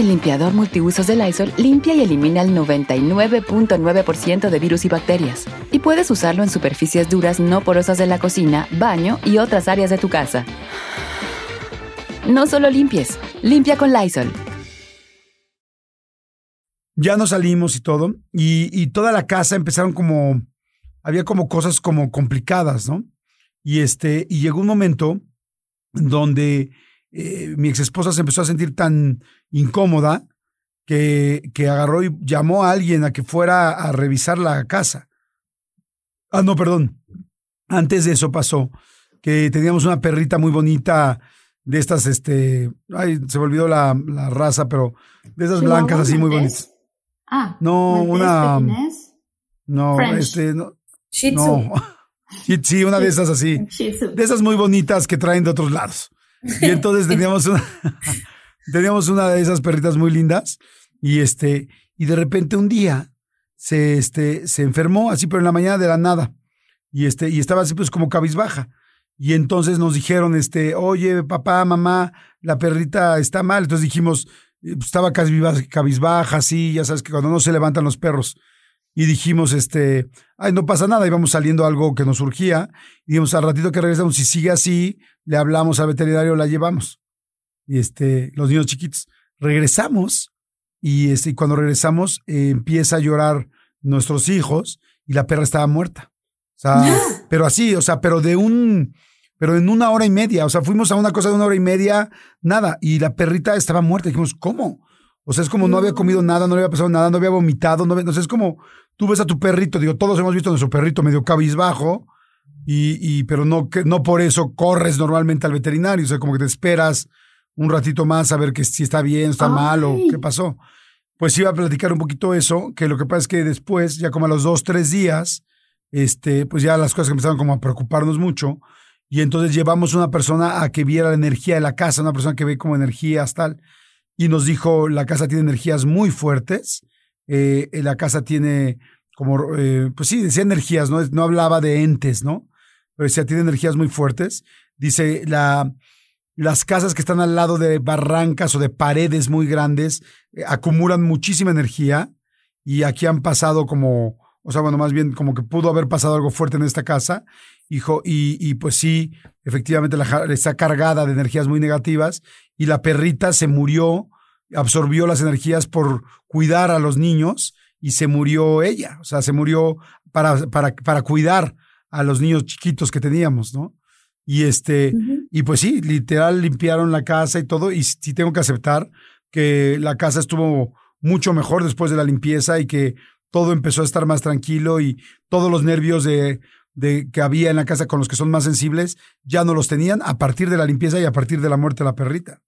El limpiador multiusos de Lysol limpia y elimina el 99.9% de virus y bacterias. Y puedes usarlo en superficies duras no porosas de la cocina, baño y otras áreas de tu casa. No solo limpies, limpia con Lysol. Ya nos salimos y todo, y, y toda la casa empezaron como, había como cosas como complicadas, ¿no? Y este, y llegó un momento donde eh, mi ex esposa se empezó a sentir tan incómoda que, que agarró y llamó a alguien a que fuera a revisar la casa. Ah, no, perdón. Antes de eso pasó que teníamos una perrita muy bonita de estas, este, ay, se me olvidó la, la raza, pero de esas blancas así muy bonitas. Ah, no, una, no, este, no, no, sí, una de esas así, de esas muy bonitas que traen de otros lados. Y entonces teníamos una, teníamos una de esas perritas muy lindas y este, y de repente un día se, este, se enfermó así, pero en la mañana de la nada. Y este, y estaba así pues como cabizbaja. Y entonces nos dijeron, este, oye, papá, mamá, la perrita está mal. Entonces dijimos, eh, pues, estaba cabizbaja, así, ya sabes que cuando no se levantan los perros. Y dijimos, este, ay, no pasa nada, íbamos saliendo algo que nos surgía. Y dijimos, al ratito que regresamos, si sigue así, le hablamos al veterinario, la llevamos. Y este, los niños chiquitos. Regresamos y, este, y cuando regresamos eh, empieza a llorar nuestros hijos y la perra estaba muerta. O sea, pero así, o sea, pero de un, pero en una hora y media. O sea, fuimos a una cosa de una hora y media, nada. Y la perrita estaba muerta. Dijimos, ¿cómo? O sea, es como no había comido nada, no le había pasado nada, no había vomitado. No, había, o sea, es como tú ves a tu perrito, digo, todos hemos visto a nuestro perrito medio cabizbajo y, pero no, que, no por eso corres normalmente al veterinario, o sea, como que te esperas un ratito más a ver que si está bien, está mal o qué pasó. Pues iba a platicar un poquito eso, que lo que pasa es que después, ya como a los dos, tres días, este, pues ya las cosas empezaron como a preocuparnos mucho. Y entonces llevamos una persona a que viera la energía de la casa, una persona que ve como energías tal. Y nos dijo, la casa tiene energías muy fuertes, eh, la casa tiene como, eh, pues sí, decía energías, ¿no? No hablaba de entes, ¿no? Pero decía, tiene energías muy fuertes. Dice, la, las casas que están al lado de barrancas o de paredes muy grandes eh, acumulan muchísima energía y aquí han pasado como, o sea, bueno, más bien como que pudo haber pasado algo fuerte en esta casa, hijo, y, y pues sí, efectivamente la, está cargada de energías muy negativas y la perrita se murió, absorbió las energías por cuidar a los niños y se murió ella, o sea, se murió para, para, para cuidar a los niños chiquitos que teníamos, ¿no? Y este, y pues sí, literal limpiaron la casa y todo, y sí tengo que aceptar que la casa estuvo mucho mejor después de la limpieza y que todo empezó a estar más tranquilo y todos los nervios de, de que había en la casa con los que son más sensibles ya no los tenían a partir de la limpieza y a partir de la muerte de la perrita.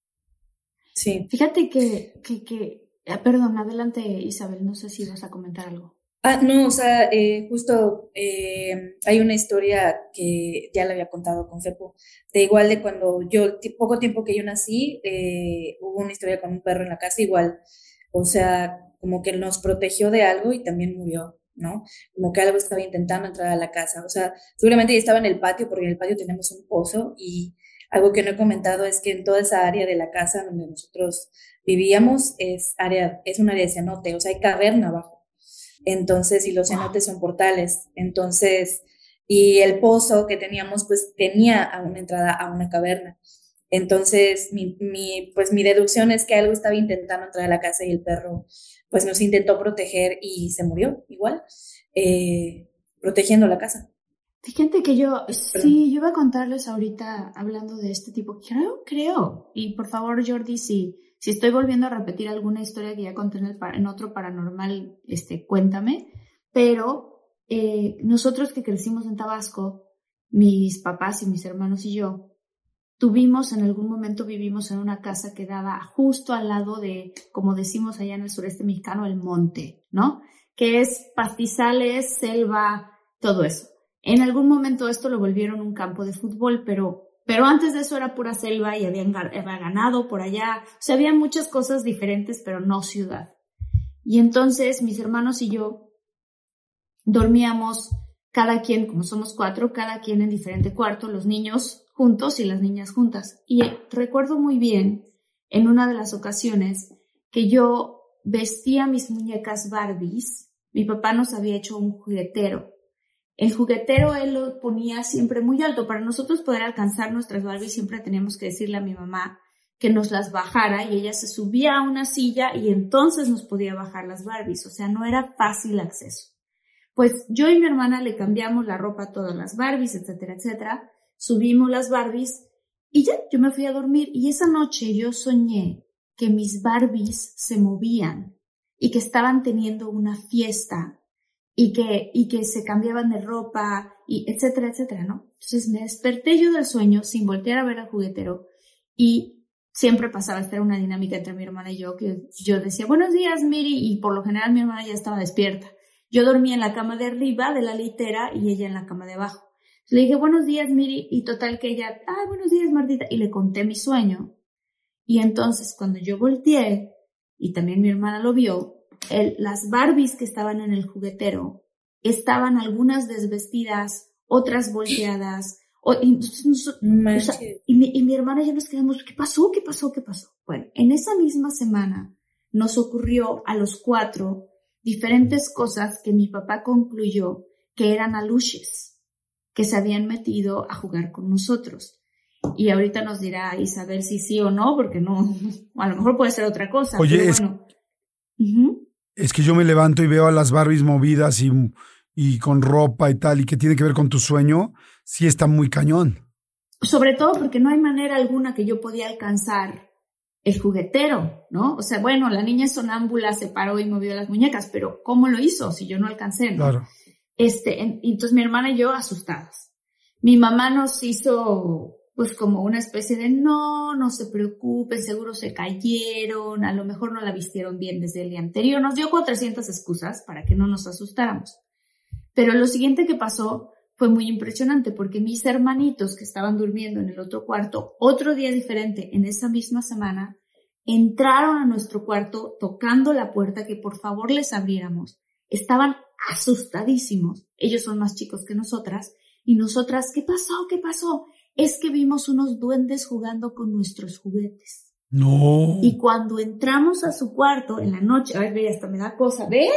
Sí. Fíjate que, que, que ah, perdón, adelante Isabel, no sé si vas a comentar algo. Ah, no, o sea, eh, justo eh, hay una historia que ya le había contado con Fepo, de igual de cuando yo, poco tiempo que yo nací, eh, hubo una historia con un perro en la casa, igual, o sea, como que nos protegió de algo y también murió, ¿no? Como que algo estaba intentando entrar a la casa, o sea, seguramente ya estaba en el patio, porque en el patio tenemos un pozo y algo que no he comentado es que en toda esa área de la casa donde nosotros vivíamos es área, es un área de cenote, o sea, hay caverna abajo. Entonces, y los cenotes son portales. Entonces, y el pozo que teníamos, pues tenía una entrada a una caverna. Entonces, mi, mi, pues mi deducción es que algo estaba intentando entrar a la casa y el perro, pues nos intentó proteger y se murió igual, eh, protegiendo la casa. Fíjate que yo, sí, yo iba a contarles ahorita hablando de este tipo, creo, creo, y por favor Jordi, si, si estoy volviendo a repetir alguna historia que ya conté en, otro paranormal, este, cuéntame. Pero eh, nosotros que crecimos en Tabasco, mis papás y mis hermanos y yo, tuvimos en algún momento vivimos en una casa que daba justo al lado de, como decimos allá en el sureste mexicano, el monte, ¿no? Que es pastizales, selva, todo eso. En algún momento esto lo volvieron un campo de fútbol, pero pero antes de eso era pura selva y habían ganado por allá. O sea, había muchas cosas diferentes, pero no ciudad. Y entonces mis hermanos y yo dormíamos cada quien, como somos cuatro, cada quien en diferente cuarto, los niños juntos y las niñas juntas. Y recuerdo muy bien en una de las ocasiones que yo vestía mis muñecas Barbies. Mi papá nos había hecho un juguetero el juguetero él lo ponía siempre muy alto. Para nosotros poder alcanzar nuestras Barbies siempre teníamos que decirle a mi mamá que nos las bajara y ella se subía a una silla y entonces nos podía bajar las Barbies. O sea, no era fácil acceso. Pues yo y mi hermana le cambiamos la ropa a todas las Barbies, etcétera, etcétera. Subimos las Barbies y ya, yo me fui a dormir y esa noche yo soñé que mis Barbies se movían y que estaban teniendo una fiesta y que, y que se cambiaban de ropa, y etcétera, etcétera, ¿no? Entonces me desperté yo del sueño sin voltear a ver al juguetero y siempre pasaba, esta era una dinámica entre mi hermana y yo, que yo decía, buenos días, Miri, y por lo general mi hermana ya estaba despierta. Yo dormía en la cama de arriba de la litera y ella en la cama de abajo. le dije, buenos días, Miri, y total que ella, ah, buenos días, Martita, y le conté mi sueño. Y entonces cuando yo volteé, y también mi hermana lo vio, las Barbies que estaban en el juguetero estaban algunas desvestidas, otras volteadas. y, mi, hermana y yo nos quedamos, ¿qué pasó? ¿Qué pasó? ¿Qué pasó? Bueno, en esa misma semana nos ocurrió a los cuatro diferentes cosas que mi papá concluyó que eran aluches, que se habían metido a jugar con nosotros. Y ahorita nos dirá Isabel si sí o no, porque no, a lo mejor puede ser otra cosa. Oye, bueno es que yo me levanto y veo a las Barbies movidas y, y con ropa y tal, y que tiene que ver con tu sueño, sí está muy cañón. Sobre todo porque no hay manera alguna que yo podía alcanzar el juguetero, ¿no? O sea, bueno, la niña sonámbula se paró y movió las muñecas, pero ¿cómo lo hizo si yo no alcancé, ¿no? Claro. Este, entonces mi hermana y yo asustadas. Mi mamá nos hizo pues como una especie de no, no se preocupen, seguro se cayeron, a lo mejor no la vistieron bien desde el día anterior. Nos dio 400 excusas para que no nos asustáramos. Pero lo siguiente que pasó fue muy impresionante porque mis hermanitos que estaban durmiendo en el otro cuarto, otro día diferente, en esa misma semana, entraron a nuestro cuarto tocando la puerta que por favor les abriéramos. Estaban asustadísimos. Ellos son más chicos que nosotras. Y nosotras, ¿qué pasó? ¿Qué pasó? Es que vimos unos duendes jugando con nuestros juguetes. No. Y cuando entramos a su cuarto en la noche, a ver, ve, hasta me da cosa, ve,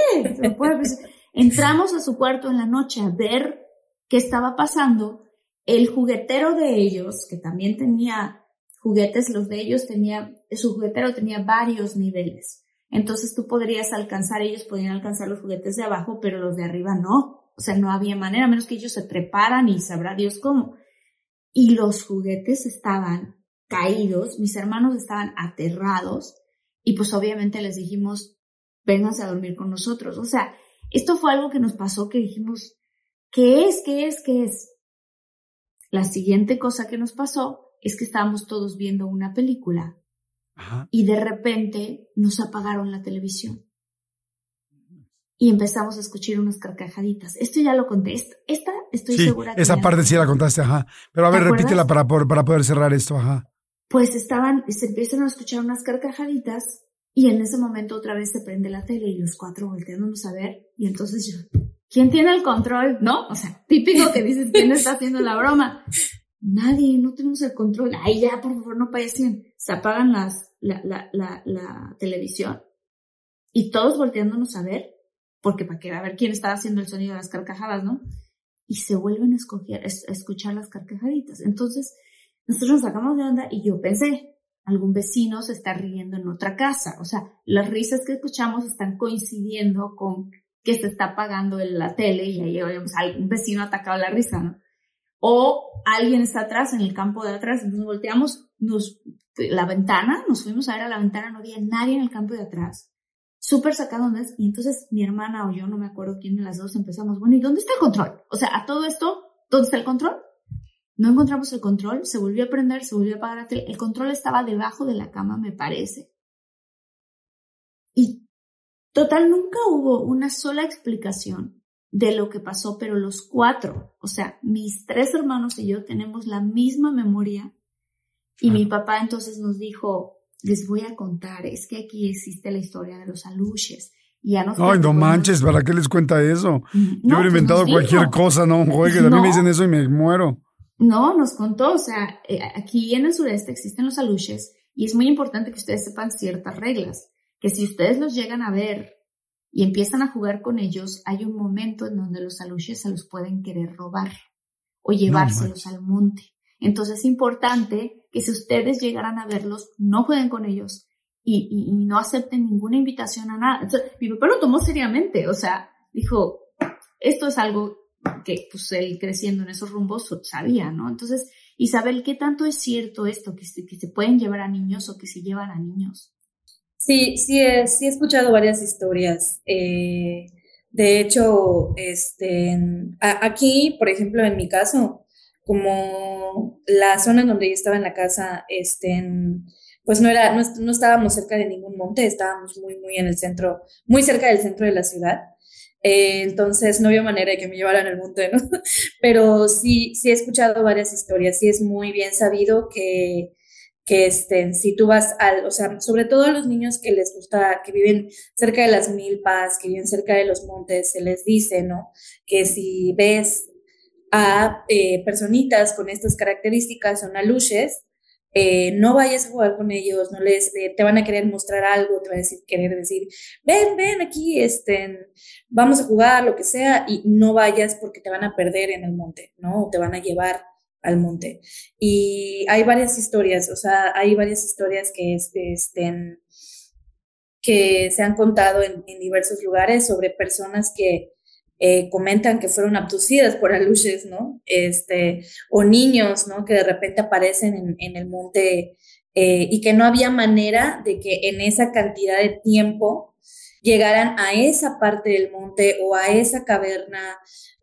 entramos a su cuarto en la noche a ver qué estaba pasando. El juguetero de ellos, que también tenía juguetes, los de ellos tenía, su juguetero tenía varios niveles. Entonces tú podrías alcanzar, ellos podían alcanzar los juguetes de abajo, pero los de arriba no. O sea, no había manera, a menos que ellos se treparan y sabrá Dios cómo. Y los juguetes estaban caídos, mis hermanos estaban aterrados y pues obviamente les dijimos, vénganse a dormir con nosotros. O sea, esto fue algo que nos pasó que dijimos, ¿qué es? ¿Qué es? ¿Qué es? La siguiente cosa que nos pasó es que estábamos todos viendo una película y de repente nos apagaron la televisión. Y empezamos a escuchar unas carcajaditas. Esto ya lo conté. Esta, estoy segura que. Esa parte sí la contaste, ajá. Pero a ver, repítela para, para poder cerrar esto, ajá. Pues estaban, se empiezan a escuchar unas carcajaditas y en ese momento otra vez se prende la tele y los cuatro volteándonos a ver. Y entonces yo, ¿quién tiene el control? ¿No? O sea, típico que dices, ¿quién está haciendo la broma? Nadie, no tenemos el control. Ay, ya, por favor, no parecen. Se apagan las, la, la, la, la televisión y todos volteándonos a ver, porque para que a ver quién estaba haciendo el sonido de las carcajadas, ¿no? Y se vuelven a, escoger, a escuchar las carcajaditas. Entonces, nosotros nos sacamos de onda y yo pensé, algún vecino se está riendo en otra casa. O sea, las risas que escuchamos están coincidiendo con que se está apagando la tele y ahí vemos algún vecino atacado la risa, ¿no? o alguien está atrás, en el campo de atrás, nos volteamos, nos, la ventana, nos fuimos a ver a la ventana, no había nadie en el campo de atrás, súper sacado y entonces mi hermana o yo, no me acuerdo quién de las dos, empezamos, bueno, ¿y dónde está el control? O sea, a todo esto, ¿dónde está el control? No encontramos el control, se volvió a prender, se volvió a apagar el control estaba debajo de la cama, me parece. Y total, nunca hubo una sola explicación de lo que pasó, pero los cuatro, o sea, mis tres hermanos y yo tenemos la misma memoria. Y mi papá entonces nos dijo, les voy a contar, es que aquí existe la historia de los aluches. Y ya nos Ay, no manches, ¿para qué les cuenta eso? yo he pues inventado cualquier cosa, no, juegue, a mí me dicen eso y me muero. No, nos contó, o sea, eh, aquí en el sureste existen los aluches y es muy importante que ustedes sepan ciertas reglas, que si ustedes los llegan a ver y empiezan a jugar con ellos, hay un momento en donde los aluches se los pueden querer robar o llevárselos al monte. Entonces es importante que si ustedes llegaran a verlos, no jueguen con ellos y, no acepten ninguna invitación a nada. Mi papá lo tomó seriamente, o sea, dijo, esto es algo que pues él creciendo en esos rumbos sabía, ¿no? Entonces, Isabel, ¿qué tanto es cierto esto, que se, que se pueden llevar a niños o que se llevan a niños? Sí, sí he, sí he escuchado varias historias. Eh, de hecho, este, aquí, por ejemplo, en mi caso, como la zona en donde yo estaba en la casa, este, pues no era, no, estábamos cerca de ningún monte, estábamos muy, muy en el centro, muy cerca del centro de la ciudad. Eh, entonces no había manera de que me llevaran al monte, ¿no? Pero sí, sí he escuchado varias historias, sí es muy bien sabido que que estén, si tú vas al, o sea, sobre todo a los niños que les gusta, que viven cerca de las milpas, que viven cerca de los montes, se les dice, ¿no? Que si ves a eh, personitas con estas características, son aluches, eh, no vayas a jugar con ellos, no les, eh, te van a querer mostrar algo, te van a querer decir, ven, ven aquí, este, vamos a jugar, lo que sea, y no vayas porque te van a perder en el monte, ¿no? te van a llevar al monte. Y hay varias historias, o sea, hay varias historias que, este, estén, que se han contado en, diversos lugares sobre personas que eh, comentan que fueron abducidas por aluches, ¿no? Este, o niños, ¿no? Que de repente aparecen en, el monte eh, y que no había manera de que en esa cantidad de tiempo llegaran a esa parte del monte o a esa caverna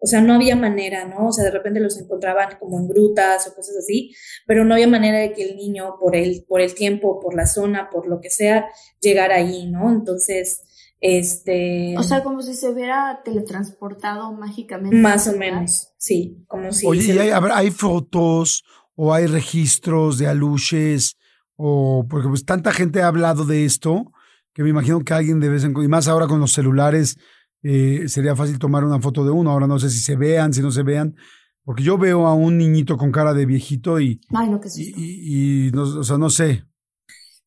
o sea, no había manera, ¿no? O sea, de repente los encontraban como en grutas o cosas así, pero no había manera de que el niño, por el, por el tiempo, por la zona, por lo que sea, llegara ahí, ¿no? Entonces, este... O sea, como si se hubiera teletransportado mágicamente. Más o menos, sí, como si... Oye, ¿y hay, hay fotos o hay registros de aluches o porque pues tanta gente ha hablado de esto que me imagino que alguien de vez en cuando, y más ahora con los celulares, eh, sería fácil tomar una foto de uno. Ahora no sé si se vean, si no se vean, porque yo veo a un niñito con cara de viejito y, Ay, no, qué y- y no, o sea, no sé.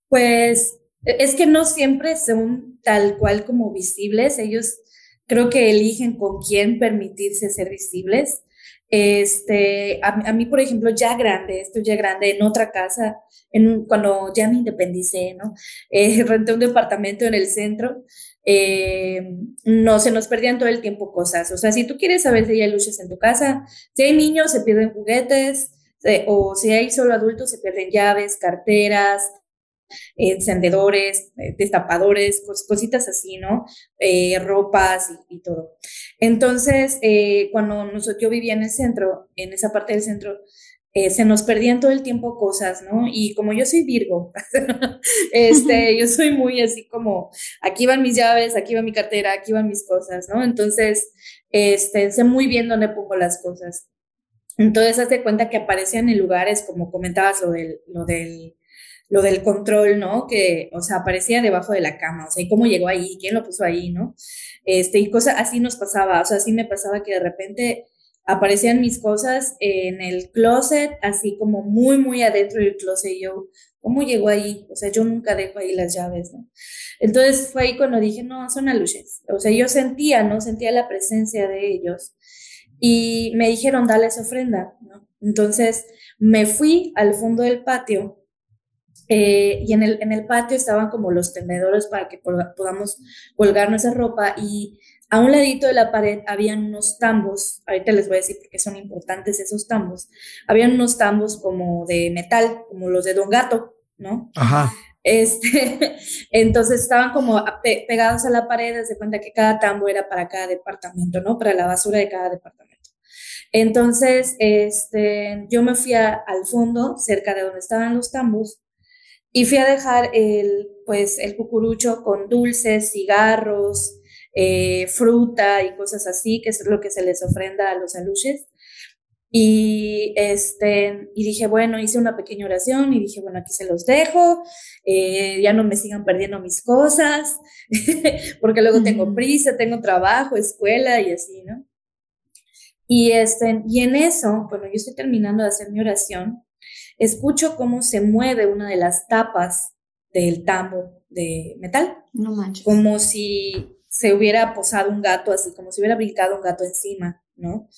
Pues es que no siempre son tal cual como visibles. Ellos creo que eligen con quién permitirse ser visibles. Este, a, mí, por ejemplo, ya grande, estoy ya grande en otra casa, en cuando ya me independicé, ¿no? Eh, renté un departamento en el centro. eh, no se nos perdían todo el tiempo cosas. O sea, si tú quieres saber si hay luces en tu casa, si hay niños, se pierden juguetes, eh, o si hay solo adultos, se pierden llaves, carteras, encendedores, eh, destapadores, cos- cositas así, ¿no? Eh, ropas y, y todo. Entonces, eh, cuando nosotros, yo vivía en el centro, en esa parte del centro, eh, se nos perdían todo el tiempo cosas, ¿no? Y como yo soy Virgo, este, yo soy muy así como, aquí van mis llaves, aquí va mi cartera, aquí van mis cosas, ¿no? Entonces, este, sé muy bien dónde pongo las cosas. Entonces, hazte cuenta que aparecían en lugares, como comentabas, lo del, lo del, lo del control, ¿no? Que, o sea, aparecía debajo de la cama, o sea, ¿y cómo llegó ahí? ¿Quién lo puso ahí, no? Este, y cosas así nos pasaba, o sea, así me pasaba que de repente aparecían mis cosas en el closet, así como muy, muy adentro del closet, y yo, ¿cómo llegó ahí? O sea, yo nunca dejo ahí las llaves, ¿no? Entonces fue ahí cuando dije, no, son aluches. O sea, yo sentía, ¿no? Sentía la presencia de ellos. Y me dijeron, dale esa ofrenda, ¿no? Entonces me fui al fondo del patio eh, y en el, en el patio estaban como los tendedores para que pod- podamos colgar nuestra ropa y a un ladito de la pared habían unos tambos, ahorita les voy a decir por qué son importantes esos tambos, habían unos tambos como de metal, como los de Don Gato, ¿no? Ajá. Este, entonces estaban como pe- pegados a la pared, se cuenta que cada tambo era para cada departamento, ¿no? Para la basura de cada departamento. Entonces, este, yo me fui a- al fondo, cerca de donde estaban los tambos, y fui a dejar el, pues, el cucurucho con dulces, cigarros, eh, fruta y cosas así, que es lo que se les ofrenda a los aluches. Y, este, y dije, bueno, hice una pequeña oración y dije, bueno, aquí se los dejo, eh, ya no me sigan perdiendo mis cosas, porque luego tengo prisa, tengo trabajo, escuela y así, ¿no? Y, este, y en eso, bueno, yo estoy terminando de hacer mi oración, escucho cómo se mueve una de las tapas del tambo de metal, No manches. como si se hubiera posado un gato, así como si hubiera brincado un gato encima, ¿no?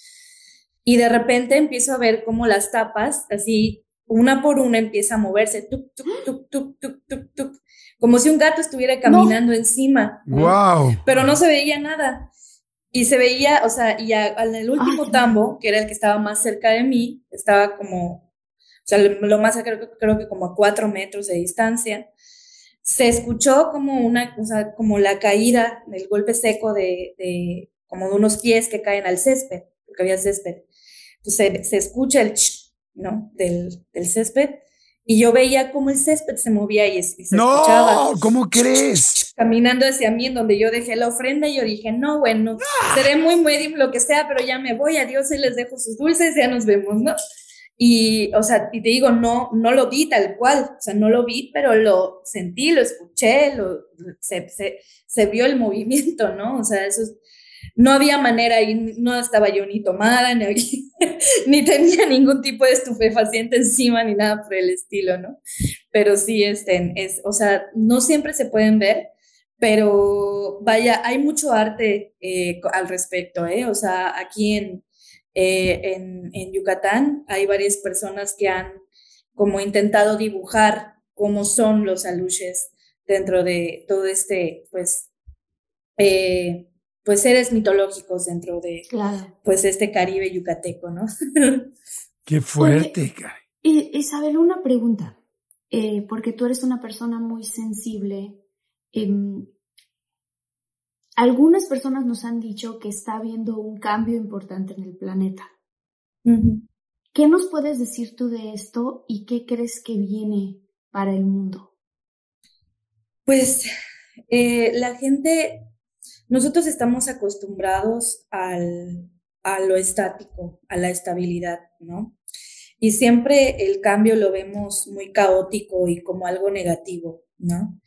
Y de repente empiezo a ver cómo las tapas, así, una por una, empieza a moverse, tuk, tuk, tuk, tuk, tuk, tuk, tuk, como si un gato estuviera caminando encima, ¿no? Wow. pero no se veía nada. Y se veía, o sea, y al el último Ay. tambo, que era el que estaba más cerca de mí, estaba como, sea, lo, más creo, que- creo que como a cuatro metros de distancia, se escuchó como una, o sea, como la caída del golpe seco de, de, como de unos pies que caen al césped, porque había césped. Entonces se, se escucha el ch, ¿no? Del, del césped, y yo veía como el césped se movía y, se escuchaba No, ¿cómo crees? caminando hacia mí en donde yo dejé la ofrenda y yo dije, no, bueno, seré muy medium, lo que sea, pero ya me voy, adiós, y les dejo sus dulces, ya nos vemos, ¿no? Y, o sea, y te digo, no, no lo vi tal cual, o sea, no lo vi, pero lo sentí, lo escuché, lo, se, se, se vio el movimiento, ¿no? O sea, eso es- no había manera y no estaba yo ni tomada, ni, ni tenía ningún tipo de estupefaciente encima, ni nada por el estilo, ¿no? Pero sí, este, es, o sea, no siempre se pueden ver, pero vaya, hay mucho arte eh, al respecto, ¿eh? O sea, aquí en, eh, en, en Yucatán hay varias personas que han como intentado dibujar cómo son los aluches dentro de todo este, pues, eh, pues seres mitológicos dentro de, Claro. pues, este Caribe yucateco, ¿no? Qué fuerte, Isabel, una pregunta, eh, porque tú eres una persona muy sensible. em, algunas personas nos han dicho que está habiendo un cambio importante en el planeta. ¿Qué nos puedes decir tú de esto y qué crees que viene para el mundo? Pues eh, la gente, nosotros estamos acostumbrados al, a lo estático, a la estabilidad, ¿no? y siempre el cambio lo vemos muy caótico y como algo negativo, ¿no?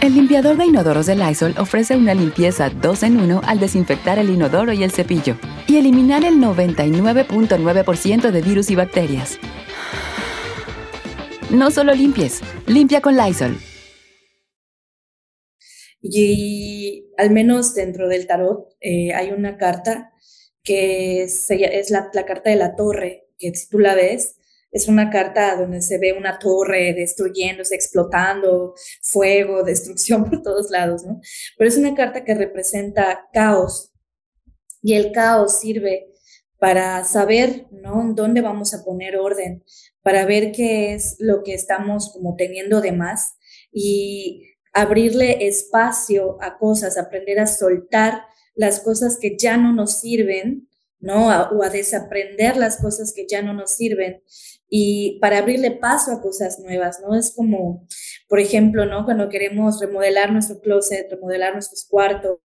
El limpiador de inodoros de Lysol ofrece una limpieza 2 en 1 al desinfectar el inodoro y el cepillo y eliminar el 99.9% de virus y bacterias. No solo limpies, limpia con Lysol. Y al menos dentro del tarot eh, hay una carta que es, la, la carta de la torre, que si tú la ves, es una carta donde se ve una torre destruyéndose, explotando, fuego, destrucción por todos lados, ¿no? Pero es una carta que representa caos y el caos sirve para saber, ¿no? Dónde vamos a poner orden, para ver qué es lo que estamos como teniendo de más y abrirle espacio a cosas, aprender a soltar las cosas que ya no nos sirven, ¿no? o a desaprender las cosas que ya no nos sirven y para abrirle paso a cosas nuevas, ¿no? Es como, por ejemplo, ¿no? Cuando queremos remodelar nuestro closet, remodelar nuestros cuartos,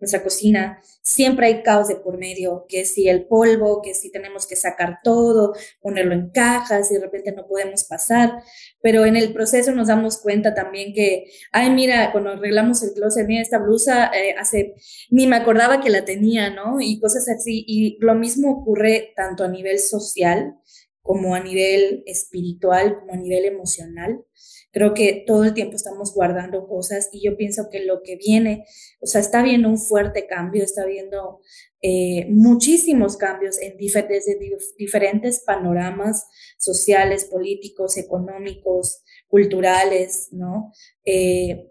nuestra cocina, siempre hay caos de por medio, que si el polvo, que si tenemos que sacar todo, ponerlo en cajas y de repente no podemos pasar, pero en el proceso nos damos cuenta también que, ay, mira, cuando arreglamos el closet, mira, esta blusa eh, hace, ni me acordaba que la tenía, ¿no? Y cosas así, y lo mismo ocurre tanto a nivel social, como a nivel espiritual, como a nivel emocional. Creo que todo el tiempo estamos guardando cosas y yo pienso que lo que viene, o sea, está viendo un fuerte cambio, está viendo eh, muchísimos cambios en desde diferentes panoramas sociales, políticos, económicos, culturales, ¿no? Eh,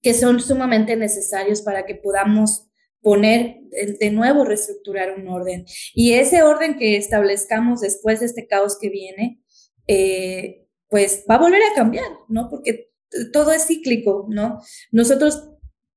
que son sumamente necesarios para que podamos poner de nuevo, reestructurar un orden. Y ese orden que establezcamos después de este caos que viene, eh, pues va a volver a cambiar, ¿no? Porque todo es cíclico, ¿no? Nosotros,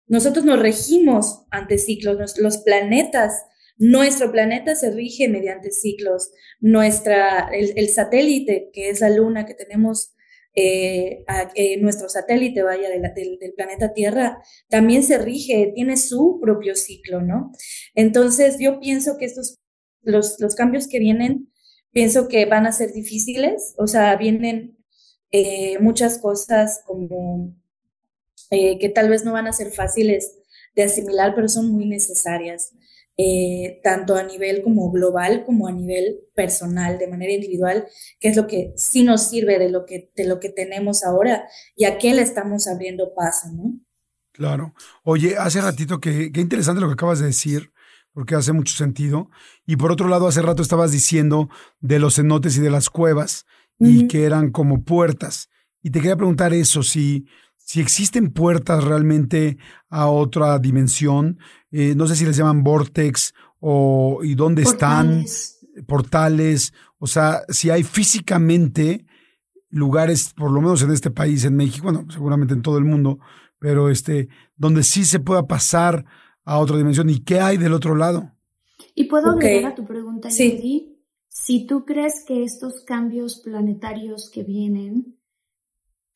nosotros nos regimos ante ciclos, los planetas, nuestro planeta se rige mediante ciclos, nuestra, el, el satélite, que es la luna que tenemos eh, eh, nuestro satélite, vaya, del, planeta Tierra, también se rige, tiene su propio ciclo, ¿no? Entonces, yo pienso que estos, los, los cambios que vienen, pienso que van a ser difíciles, o sea, vienen eh, muchas cosas como que tal vez no van a ser fáciles de asimilar, pero son muy necesarias. Eh, tanto a nivel como global como a nivel personal, de manera individual, que es lo que sí nos sirve de lo que, de lo que tenemos ahora y a qué le estamos abriendo paso, ¿no? Claro. Oye, hace ratito que, qué interesante lo que acabas de decir, porque hace mucho sentido. Y por otro lado, hace rato estabas diciendo de los cenotes y de las cuevas y que eran como puertas. Y te quería preguntar eso, si, si existen puertas realmente a otra dimensión, eh, no sé si les llaman vortex o y dónde están, portales, o sea, si hay físicamente lugares, por lo menos en este país, en México, bueno, seguramente en todo el mundo, pero este, donde sí se pueda pasar a otra dimensión y qué hay del otro lado. Y puedo agregar a tu pregunta, sí. si tú crees que estos cambios planetarios que vienen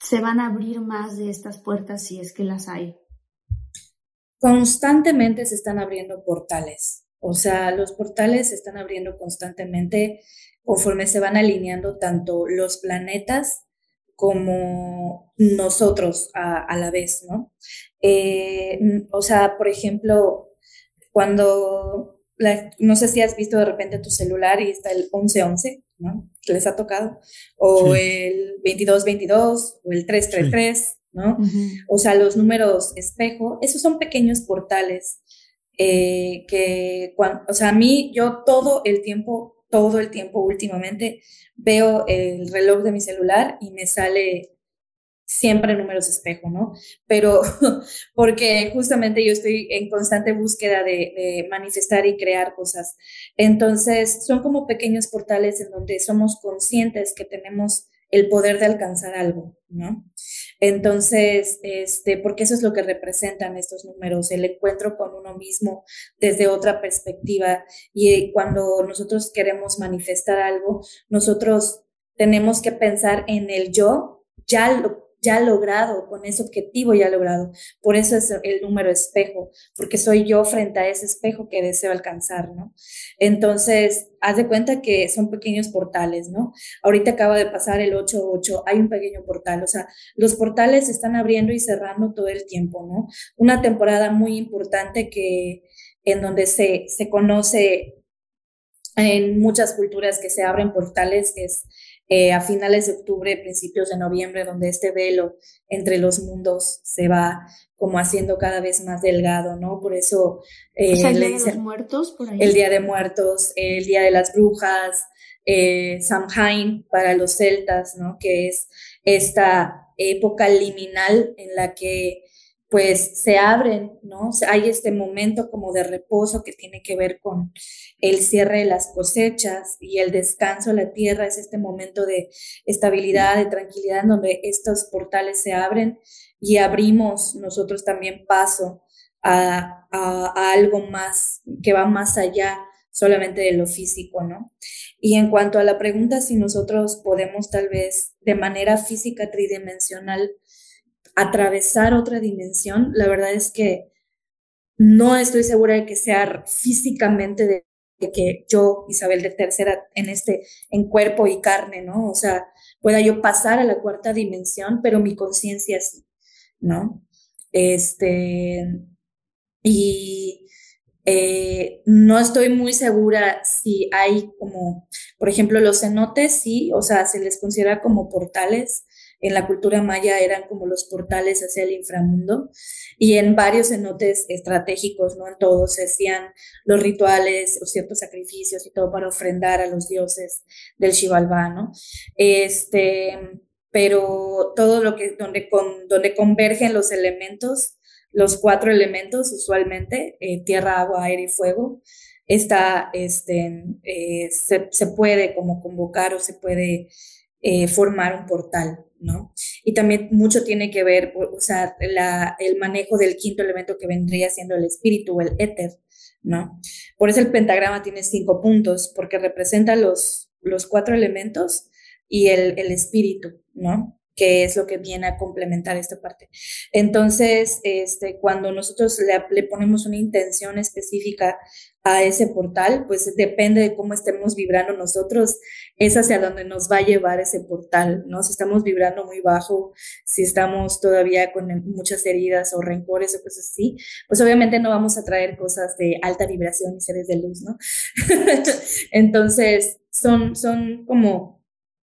se van a abrir más de estas puertas si es que las hay constantemente se están abriendo portales. O sea, los portales se están abriendo constantemente conforme se van alineando tanto los planetas como nosotros a, la vez, ¿no? Eh, o sea, por ejemplo, cuando, no sé si has visto de repente tu celular y está el 1111, ¿no? Que les ha tocado, o el 2222 o el 333. ¿no? O sea, los números espejo, esos son pequeños portales eh, que, o sea, a mí yo todo el tiempo todo el tiempo últimamente, veo el reloj de mi celular y me sale siempre números espejo, ¿no? Pero porque justamente yo estoy en constante búsqueda de, manifestar y crear cosas. Entonces, son como pequeños portales en donde somos conscientes que tenemos el poder de alcanzar algo, ¿no? Entonces, este, porque eso es lo que representan estos números, el encuentro con uno mismo desde otra perspectiva. Y cuando nosotros queremos manifestar algo, nosotros tenemos que pensar en el yo, ya lo ya logrado, con ese objetivo ya logrado. Por eso es el número espejo, porque soy yo frente a ese espejo que deseo alcanzar, ¿no? Entonces, haz de cuenta que son pequeños portales, ¿no? Ahorita acaba de pasar el 8-8, hay un pequeño portal, o sea, los portales se están abriendo y cerrando todo el tiempo, ¿no? Una temporada muy importante que en donde se, se conoce en muchas culturas que se abren portales es eh, a finales de octubre, principios de noviembre, donde este velo entre los mundos se va como haciendo cada vez más delgado, ¿no? Por eso... Eh, el Día de los Muertos, por ahí. El Día de Muertos, el Día de las Brujas, eh, Samhain para los celtas, ¿no? Que es esta época liminal en la que pues se abren, ¿no? Hay este momento como de reposo que tiene que ver con el cierre de las cosechas y el descanso de la tierra, es este momento de estabilidad, de tranquilidad, en donde estos portales se abren y abrimos nosotros también paso a, a algo más que va más allá solamente de lo físico, ¿no? Y en cuanto a la pregunta si nosotros podemos tal vez de manera física tridimensional atravesar otra dimensión, la verdad es que no estoy segura de que sea físicamente de, que yo, Isabel de Tercera, en este, en cuerpo y carne, ¿no? O sea, pueda yo pasar a la cuarta dimensión, pero mi conciencia sí, ¿no? Este, y eh, no estoy muy segura si hay como, por ejemplo, los cenotes, sí, o sea, se les considera como portales, en la cultura maya eran como los portales hacia el inframundo y en varios cenotes estratégicos, ¿no? En todos se hacían los rituales o ciertos sacrificios y todo para ofrendar a los dioses del Xibalbá, ¿no? Este, pero todo lo que, donde, con, donde convergen los elementos, los cuatro elementos usualmente, eh, tierra, agua, aire y fuego, está, este, eh, se, se, puede como convocar o se puede eh, formar un portal, ¿no? Y también mucho tiene que ver, o sea, el manejo del quinto elemento que vendría siendo el espíritu o el éter, ¿no? Por eso el pentagrama tiene cinco puntos, porque representa los, los cuatro elementos y el, el espíritu, ¿no? Que es lo que viene a complementar esta parte. Entonces, este, cuando nosotros le, ponemos una intención específica a ese portal, pues depende de cómo estemos vibrando nosotros, es hacia donde nos va a llevar ese portal, ¿no? Si estamos vibrando muy bajo, si estamos todavía con muchas heridas o rencores o cosas así, pues obviamente no vamos a traer cosas de alta vibración y seres de luz, ¿no? Entonces, son, son como,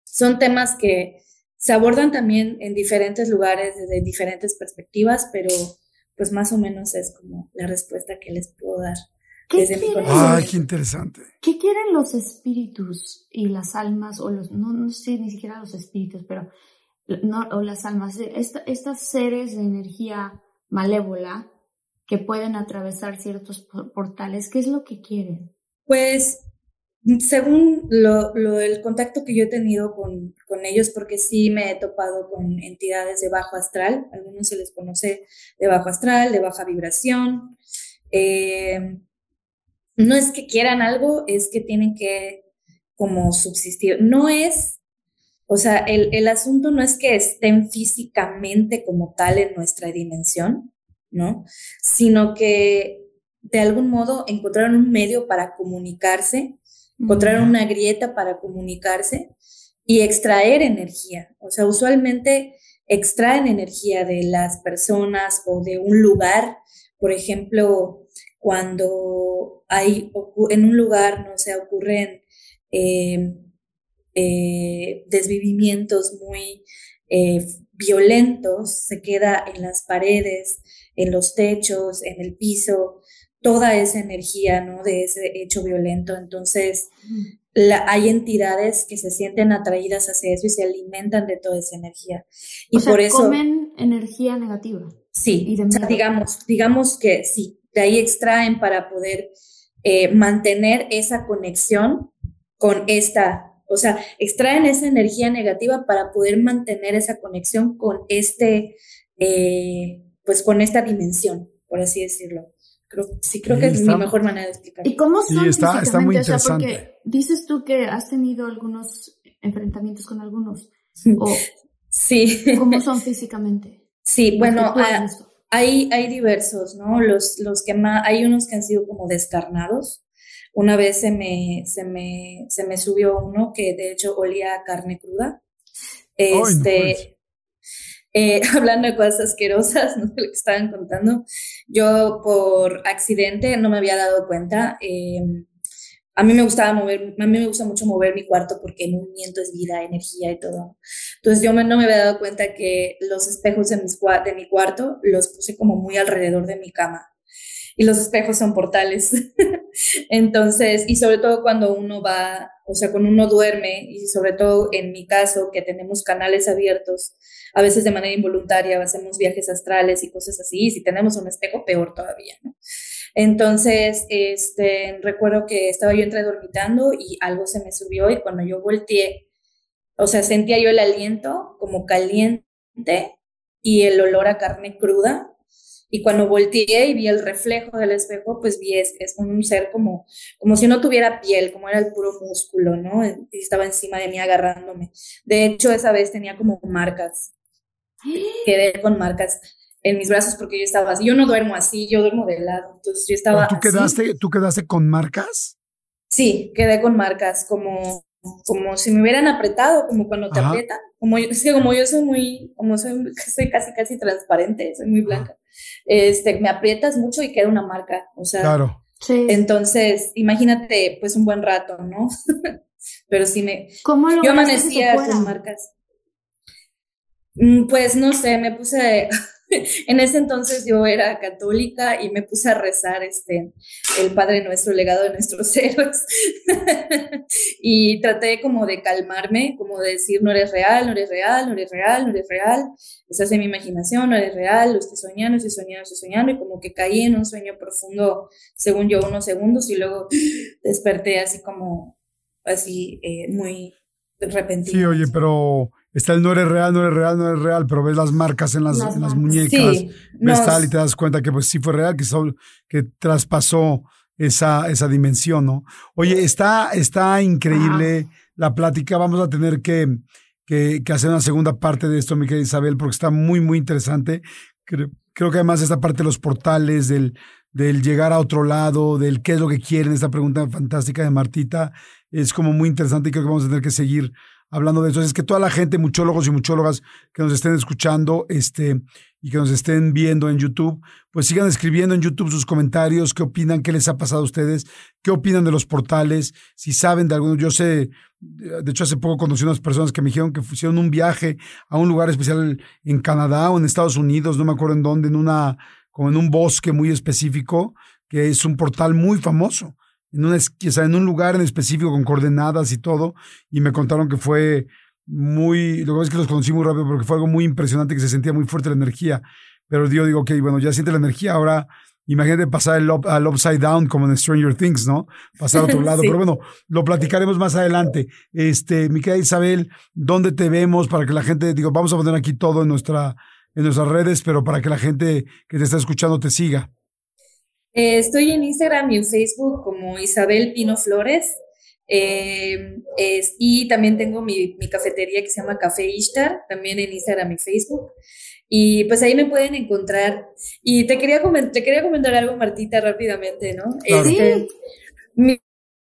son temas que se abordan también en diferentes lugares, desde diferentes perspectivas, pero pues más o menos es como la respuesta que les puedo dar. Desde mi Ay, qué interesante. ¿Qué quieren los espíritus y las almas, o los, no, no sé ni siquiera los espíritus, pero, no, o las almas, estas seres de energía malévola que pueden atravesar ciertos portales, ¿qué es lo que quieren? Pues según lo, lo, el contacto que yo he tenido con, con, ellos, porque sí me he topado con entidades de bajo astral, algunos se les conoce de bajo astral, de baja vibración. Eh, no es que quieran algo, es que tienen que como subsistir. No es, o sea, el, el asunto no es que estén físicamente como tal en nuestra dimensión, ¿no? Sino que de algún modo encontraron un medio para comunicarse encontrar una grieta para comunicarse y extraer energía. O sea, usualmente extraen energía de las personas o de un lugar. Por ejemplo, cuando hay en un lugar, no sé, ocurren eh, eh, desvivimientos muy eh, violentos, se queda en las paredes, en los techos, en el piso, toda esa energía, ¿no? De ese hecho violento. Entonces, hay entidades que se sienten atraídas hacia eso y se alimentan de toda esa energía. Y o sea, por eso... comen energía negativa. Sí, o sea, digamos, digamos que sí, de ahí extraen para poder eh, mantener esa conexión con esta, o sea, extraen esa energía negativa para poder mantener esa conexión con este, eh, pues con esta dimensión, por así decirlo. Creo, sí, creo que es mi mejor manera de explicarlo. ¿Y cómo son Sí, está- está muy físicamente? O sea, porque dices tú que has tenido algunos enfrentamientos con algunos. ¿O Sí, cómo son físicamente? sí, bueno, visto. Hay, hay diversos, ¿no? Los, los que más, hay unos que han sido como descarnados. Una vez se me, se me, se me subió uno que de hecho olía a carne cruda. Este, eh, hablando de cosas asquerosas, ¿no? Lo que estaban contando, yo por accidente no me había dado cuenta. eh, a mí me gustaba mover, a mí me gusta mucho mover mi cuarto porque el movimiento es vida, energía y todo. Entonces yo me- no me había dado cuenta que los espejos de, mis, de mi cuarto los puse como muy alrededor de mi cama. Y los espejos son portales. Entonces, y sobre todo cuando uno va, o sea, cuando uno duerme, y sobre todo en mi caso, que tenemos canales abiertos, a veces de manera involuntaria, hacemos viajes astrales y cosas así, y si tenemos un espejo, peor todavía, ¿no? Entonces, este, recuerdo que estaba yo entre dormitando y algo se me subió y cuando yo volteé, o sea, sentía yo el aliento como caliente y el olor a carne cruda. Y cuando volteé y vi el reflejo del espejo, pues vi es, es un ser como, como si no tuviera piel, como era el puro músculo, ¿no? Y estaba encima de mí agarrándome. De hecho, esa vez tenía como marcas. Quedé con marcas en mis brazos porque yo estaba así. Yo no duermo así, yo duermo de lado. Entonces yo estaba. ¿Tú así. quedaste, ¿Tú quedaste con marcas? Sí, quedé con marcas, como, como si me hubieran apretado, como cuando te Ajá. aprietan. Como yo, es que como yo soy muy, como soy, soy casi casi transparente, soy muy blanca. Este, me aprietas mucho y queda una marca. O sea, Claro. Sí. entonces, imagínate, pues un buen rato, ¿no? Pero sí me, ¿Cómo lo yo amanecía con marcas. Mm, Pues no sé, me puse, en ese entonces yo era católica y me puse a rezar este, el Padre Nuestro, legado de nuestros héroes. Y traté como de calmarme, como de decir, no eres real, no eres real, no eres real, no eres real, estás en mi imaginación, no eres real, lo estoy soñando, estoy soñando, estoy soñando, y como que caí en un sueño profundo, según yo, unos segundos, y luego desperté así como, así, eh, muy repentino. Sí, oye, pero está el no eres real, no eres real, no eres real, pero ves las marcas en las, Las en las marcas. muñecas, Sí, ves tal y te das cuenta que pues sí fue real, que, son, que traspasó esa, esa dimensión, ¿no? Oye, está, está increíble la plática, vamos a tener que, que, que hacer una segunda parte de esto, mi querida Isabel, porque está muy, muy interesante. Creo, creo que además esta parte de los portales, del, del llegar a otro lado, del qué es lo que quieren, esta pregunta fantástica de Martita, es como muy interesante y creo que vamos a tener que seguir hablando de eso. Es que toda la gente, muchólogos y muchólogas que nos estén escuchando este, y que nos estén viendo en YouTube, pues sigan escribiendo en YouTube sus comentarios, qué opinan, qué les ha pasado a ustedes, qué opinan de los portales, si saben de algunos. Yo sé, de hecho hace poco conocí unas personas que me dijeron que hicieron un viaje a un lugar especial en Canadá o en Estados Unidos, no me acuerdo en dónde, en una, como en un bosque muy específico, que es un portal muy famoso en, una, o sea, en un lugar en específico con coordenadas y todo, y me contaron que fue muy, lo que pasa es que los conocí muy rápido porque fue algo muy impresionante, que se sentía muy fuerte la energía, pero yo digo, ok, bueno, ya siente la energía, ahora imagínate pasar el up- al upside down como en Stranger Things, ¿no? Pasar a otro lado, Sí. pero bueno, lo platicaremos más adelante. Este, mi querida Isabel, ¿dónde te vemos para que la gente, digo, vamos a poner aquí todo en nuestra, en nuestras redes, pero para que la gente que te está escuchando te siga. Eh, estoy en Instagram y en Facebook como Isabel Pino Flores. eh, es- y también tengo mi, mi cafetería que se llama Café Ishtar, también en Instagram y Facebook. Y pues ahí me pueden encontrar. Y te quería, te quería comentar algo, Martita, rápidamente, ¿no? Claro. Este, mi,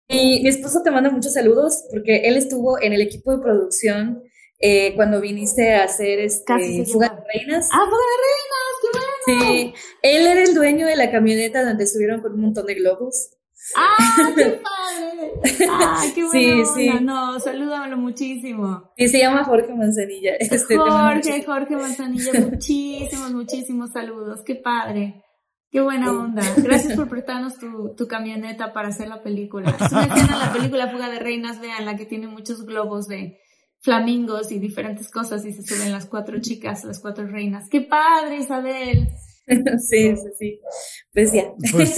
mi, mi esposo te manda muchos saludos porque él estuvo en el equipo de producción eh, cuando viniste a hacer este, Fuga de Reinas. ¡Ah, Fuga de Reinas! ¡Qué bueno! Sí, él era el dueño de la camioneta donde estuvieron con un montón de globos. ¡Ah, qué padre! ¡Ah, qué Sí, buena sí. onda! No, salúdamelo muchísimo. Y se llama Jorge Manzanilla. Este, Jorge, Jorge Manzanillo, muchísimos, muchísimos saludos. ¡Qué padre! Qué buena onda. Gracias por prestarnos tu, tu camioneta para hacer la película. Es una escena la película Fuga de Reinas, vean, la que tiene muchos globos de flamingos y diferentes cosas y se suben las cuatro chicas, las cuatro reinas. ¡Qué padre, Isabel! Sí, sí, sí. Pues ya. Pues,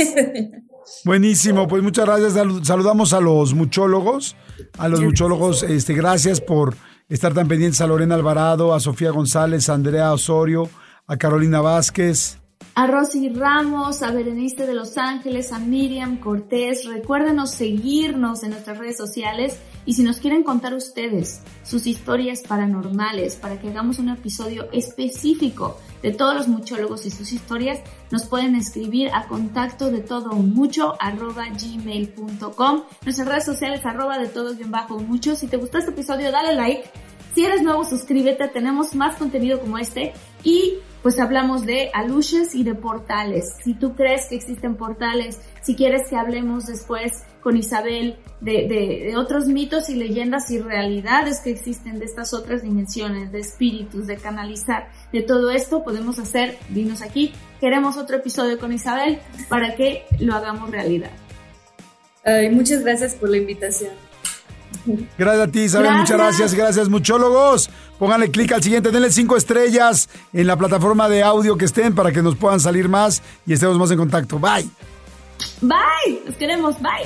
buenísimo, pues muchas gracias. Saludamos a los muchólogos, a los muchólogos, este, gracias por estar tan pendientes a Lorena Alvarado, a Sofía González, a Andrea Osorio, a Carolina Vázquez, a Rosy Ramos, a Berenice de Los Ángeles, a Miriam Cortés. Recuérdenos seguirnos en nuestras redes sociales y si nos quieren contar ustedes sus historias paranormales para que hagamos un episodio específico de todos los muchólogos y sus historias, nos pueden escribir a contacto de todo mucho arroba gmail.com. Nuestras redes sociales arroba de todo bien bajo mucho. Si te gustó este episodio, dale like. Si eres nuevo, suscríbete. Tenemos más contenido como este y pues hablamos de aluches y de portales. Si tú crees que existen portales, si quieres que hablemos después con Isabel de, de, otros mitos y leyendas y realidades que existen de estas otras dimensiones, de espíritus, de canalizar, de todo esto podemos hacer, dinos aquí, queremos otro episodio con Isabel para que lo hagamos realidad. Ay, muchas gracias por la invitación. Gracias a ti, Isabel. Muchas gracias. Gracias, muchólogos. Pónganle clic al siguiente, denle cinco estrellas en la plataforma de audio que estén para que nos puedan salir más y estemos más en contacto. Bye. Bye. Los queremos. Bye.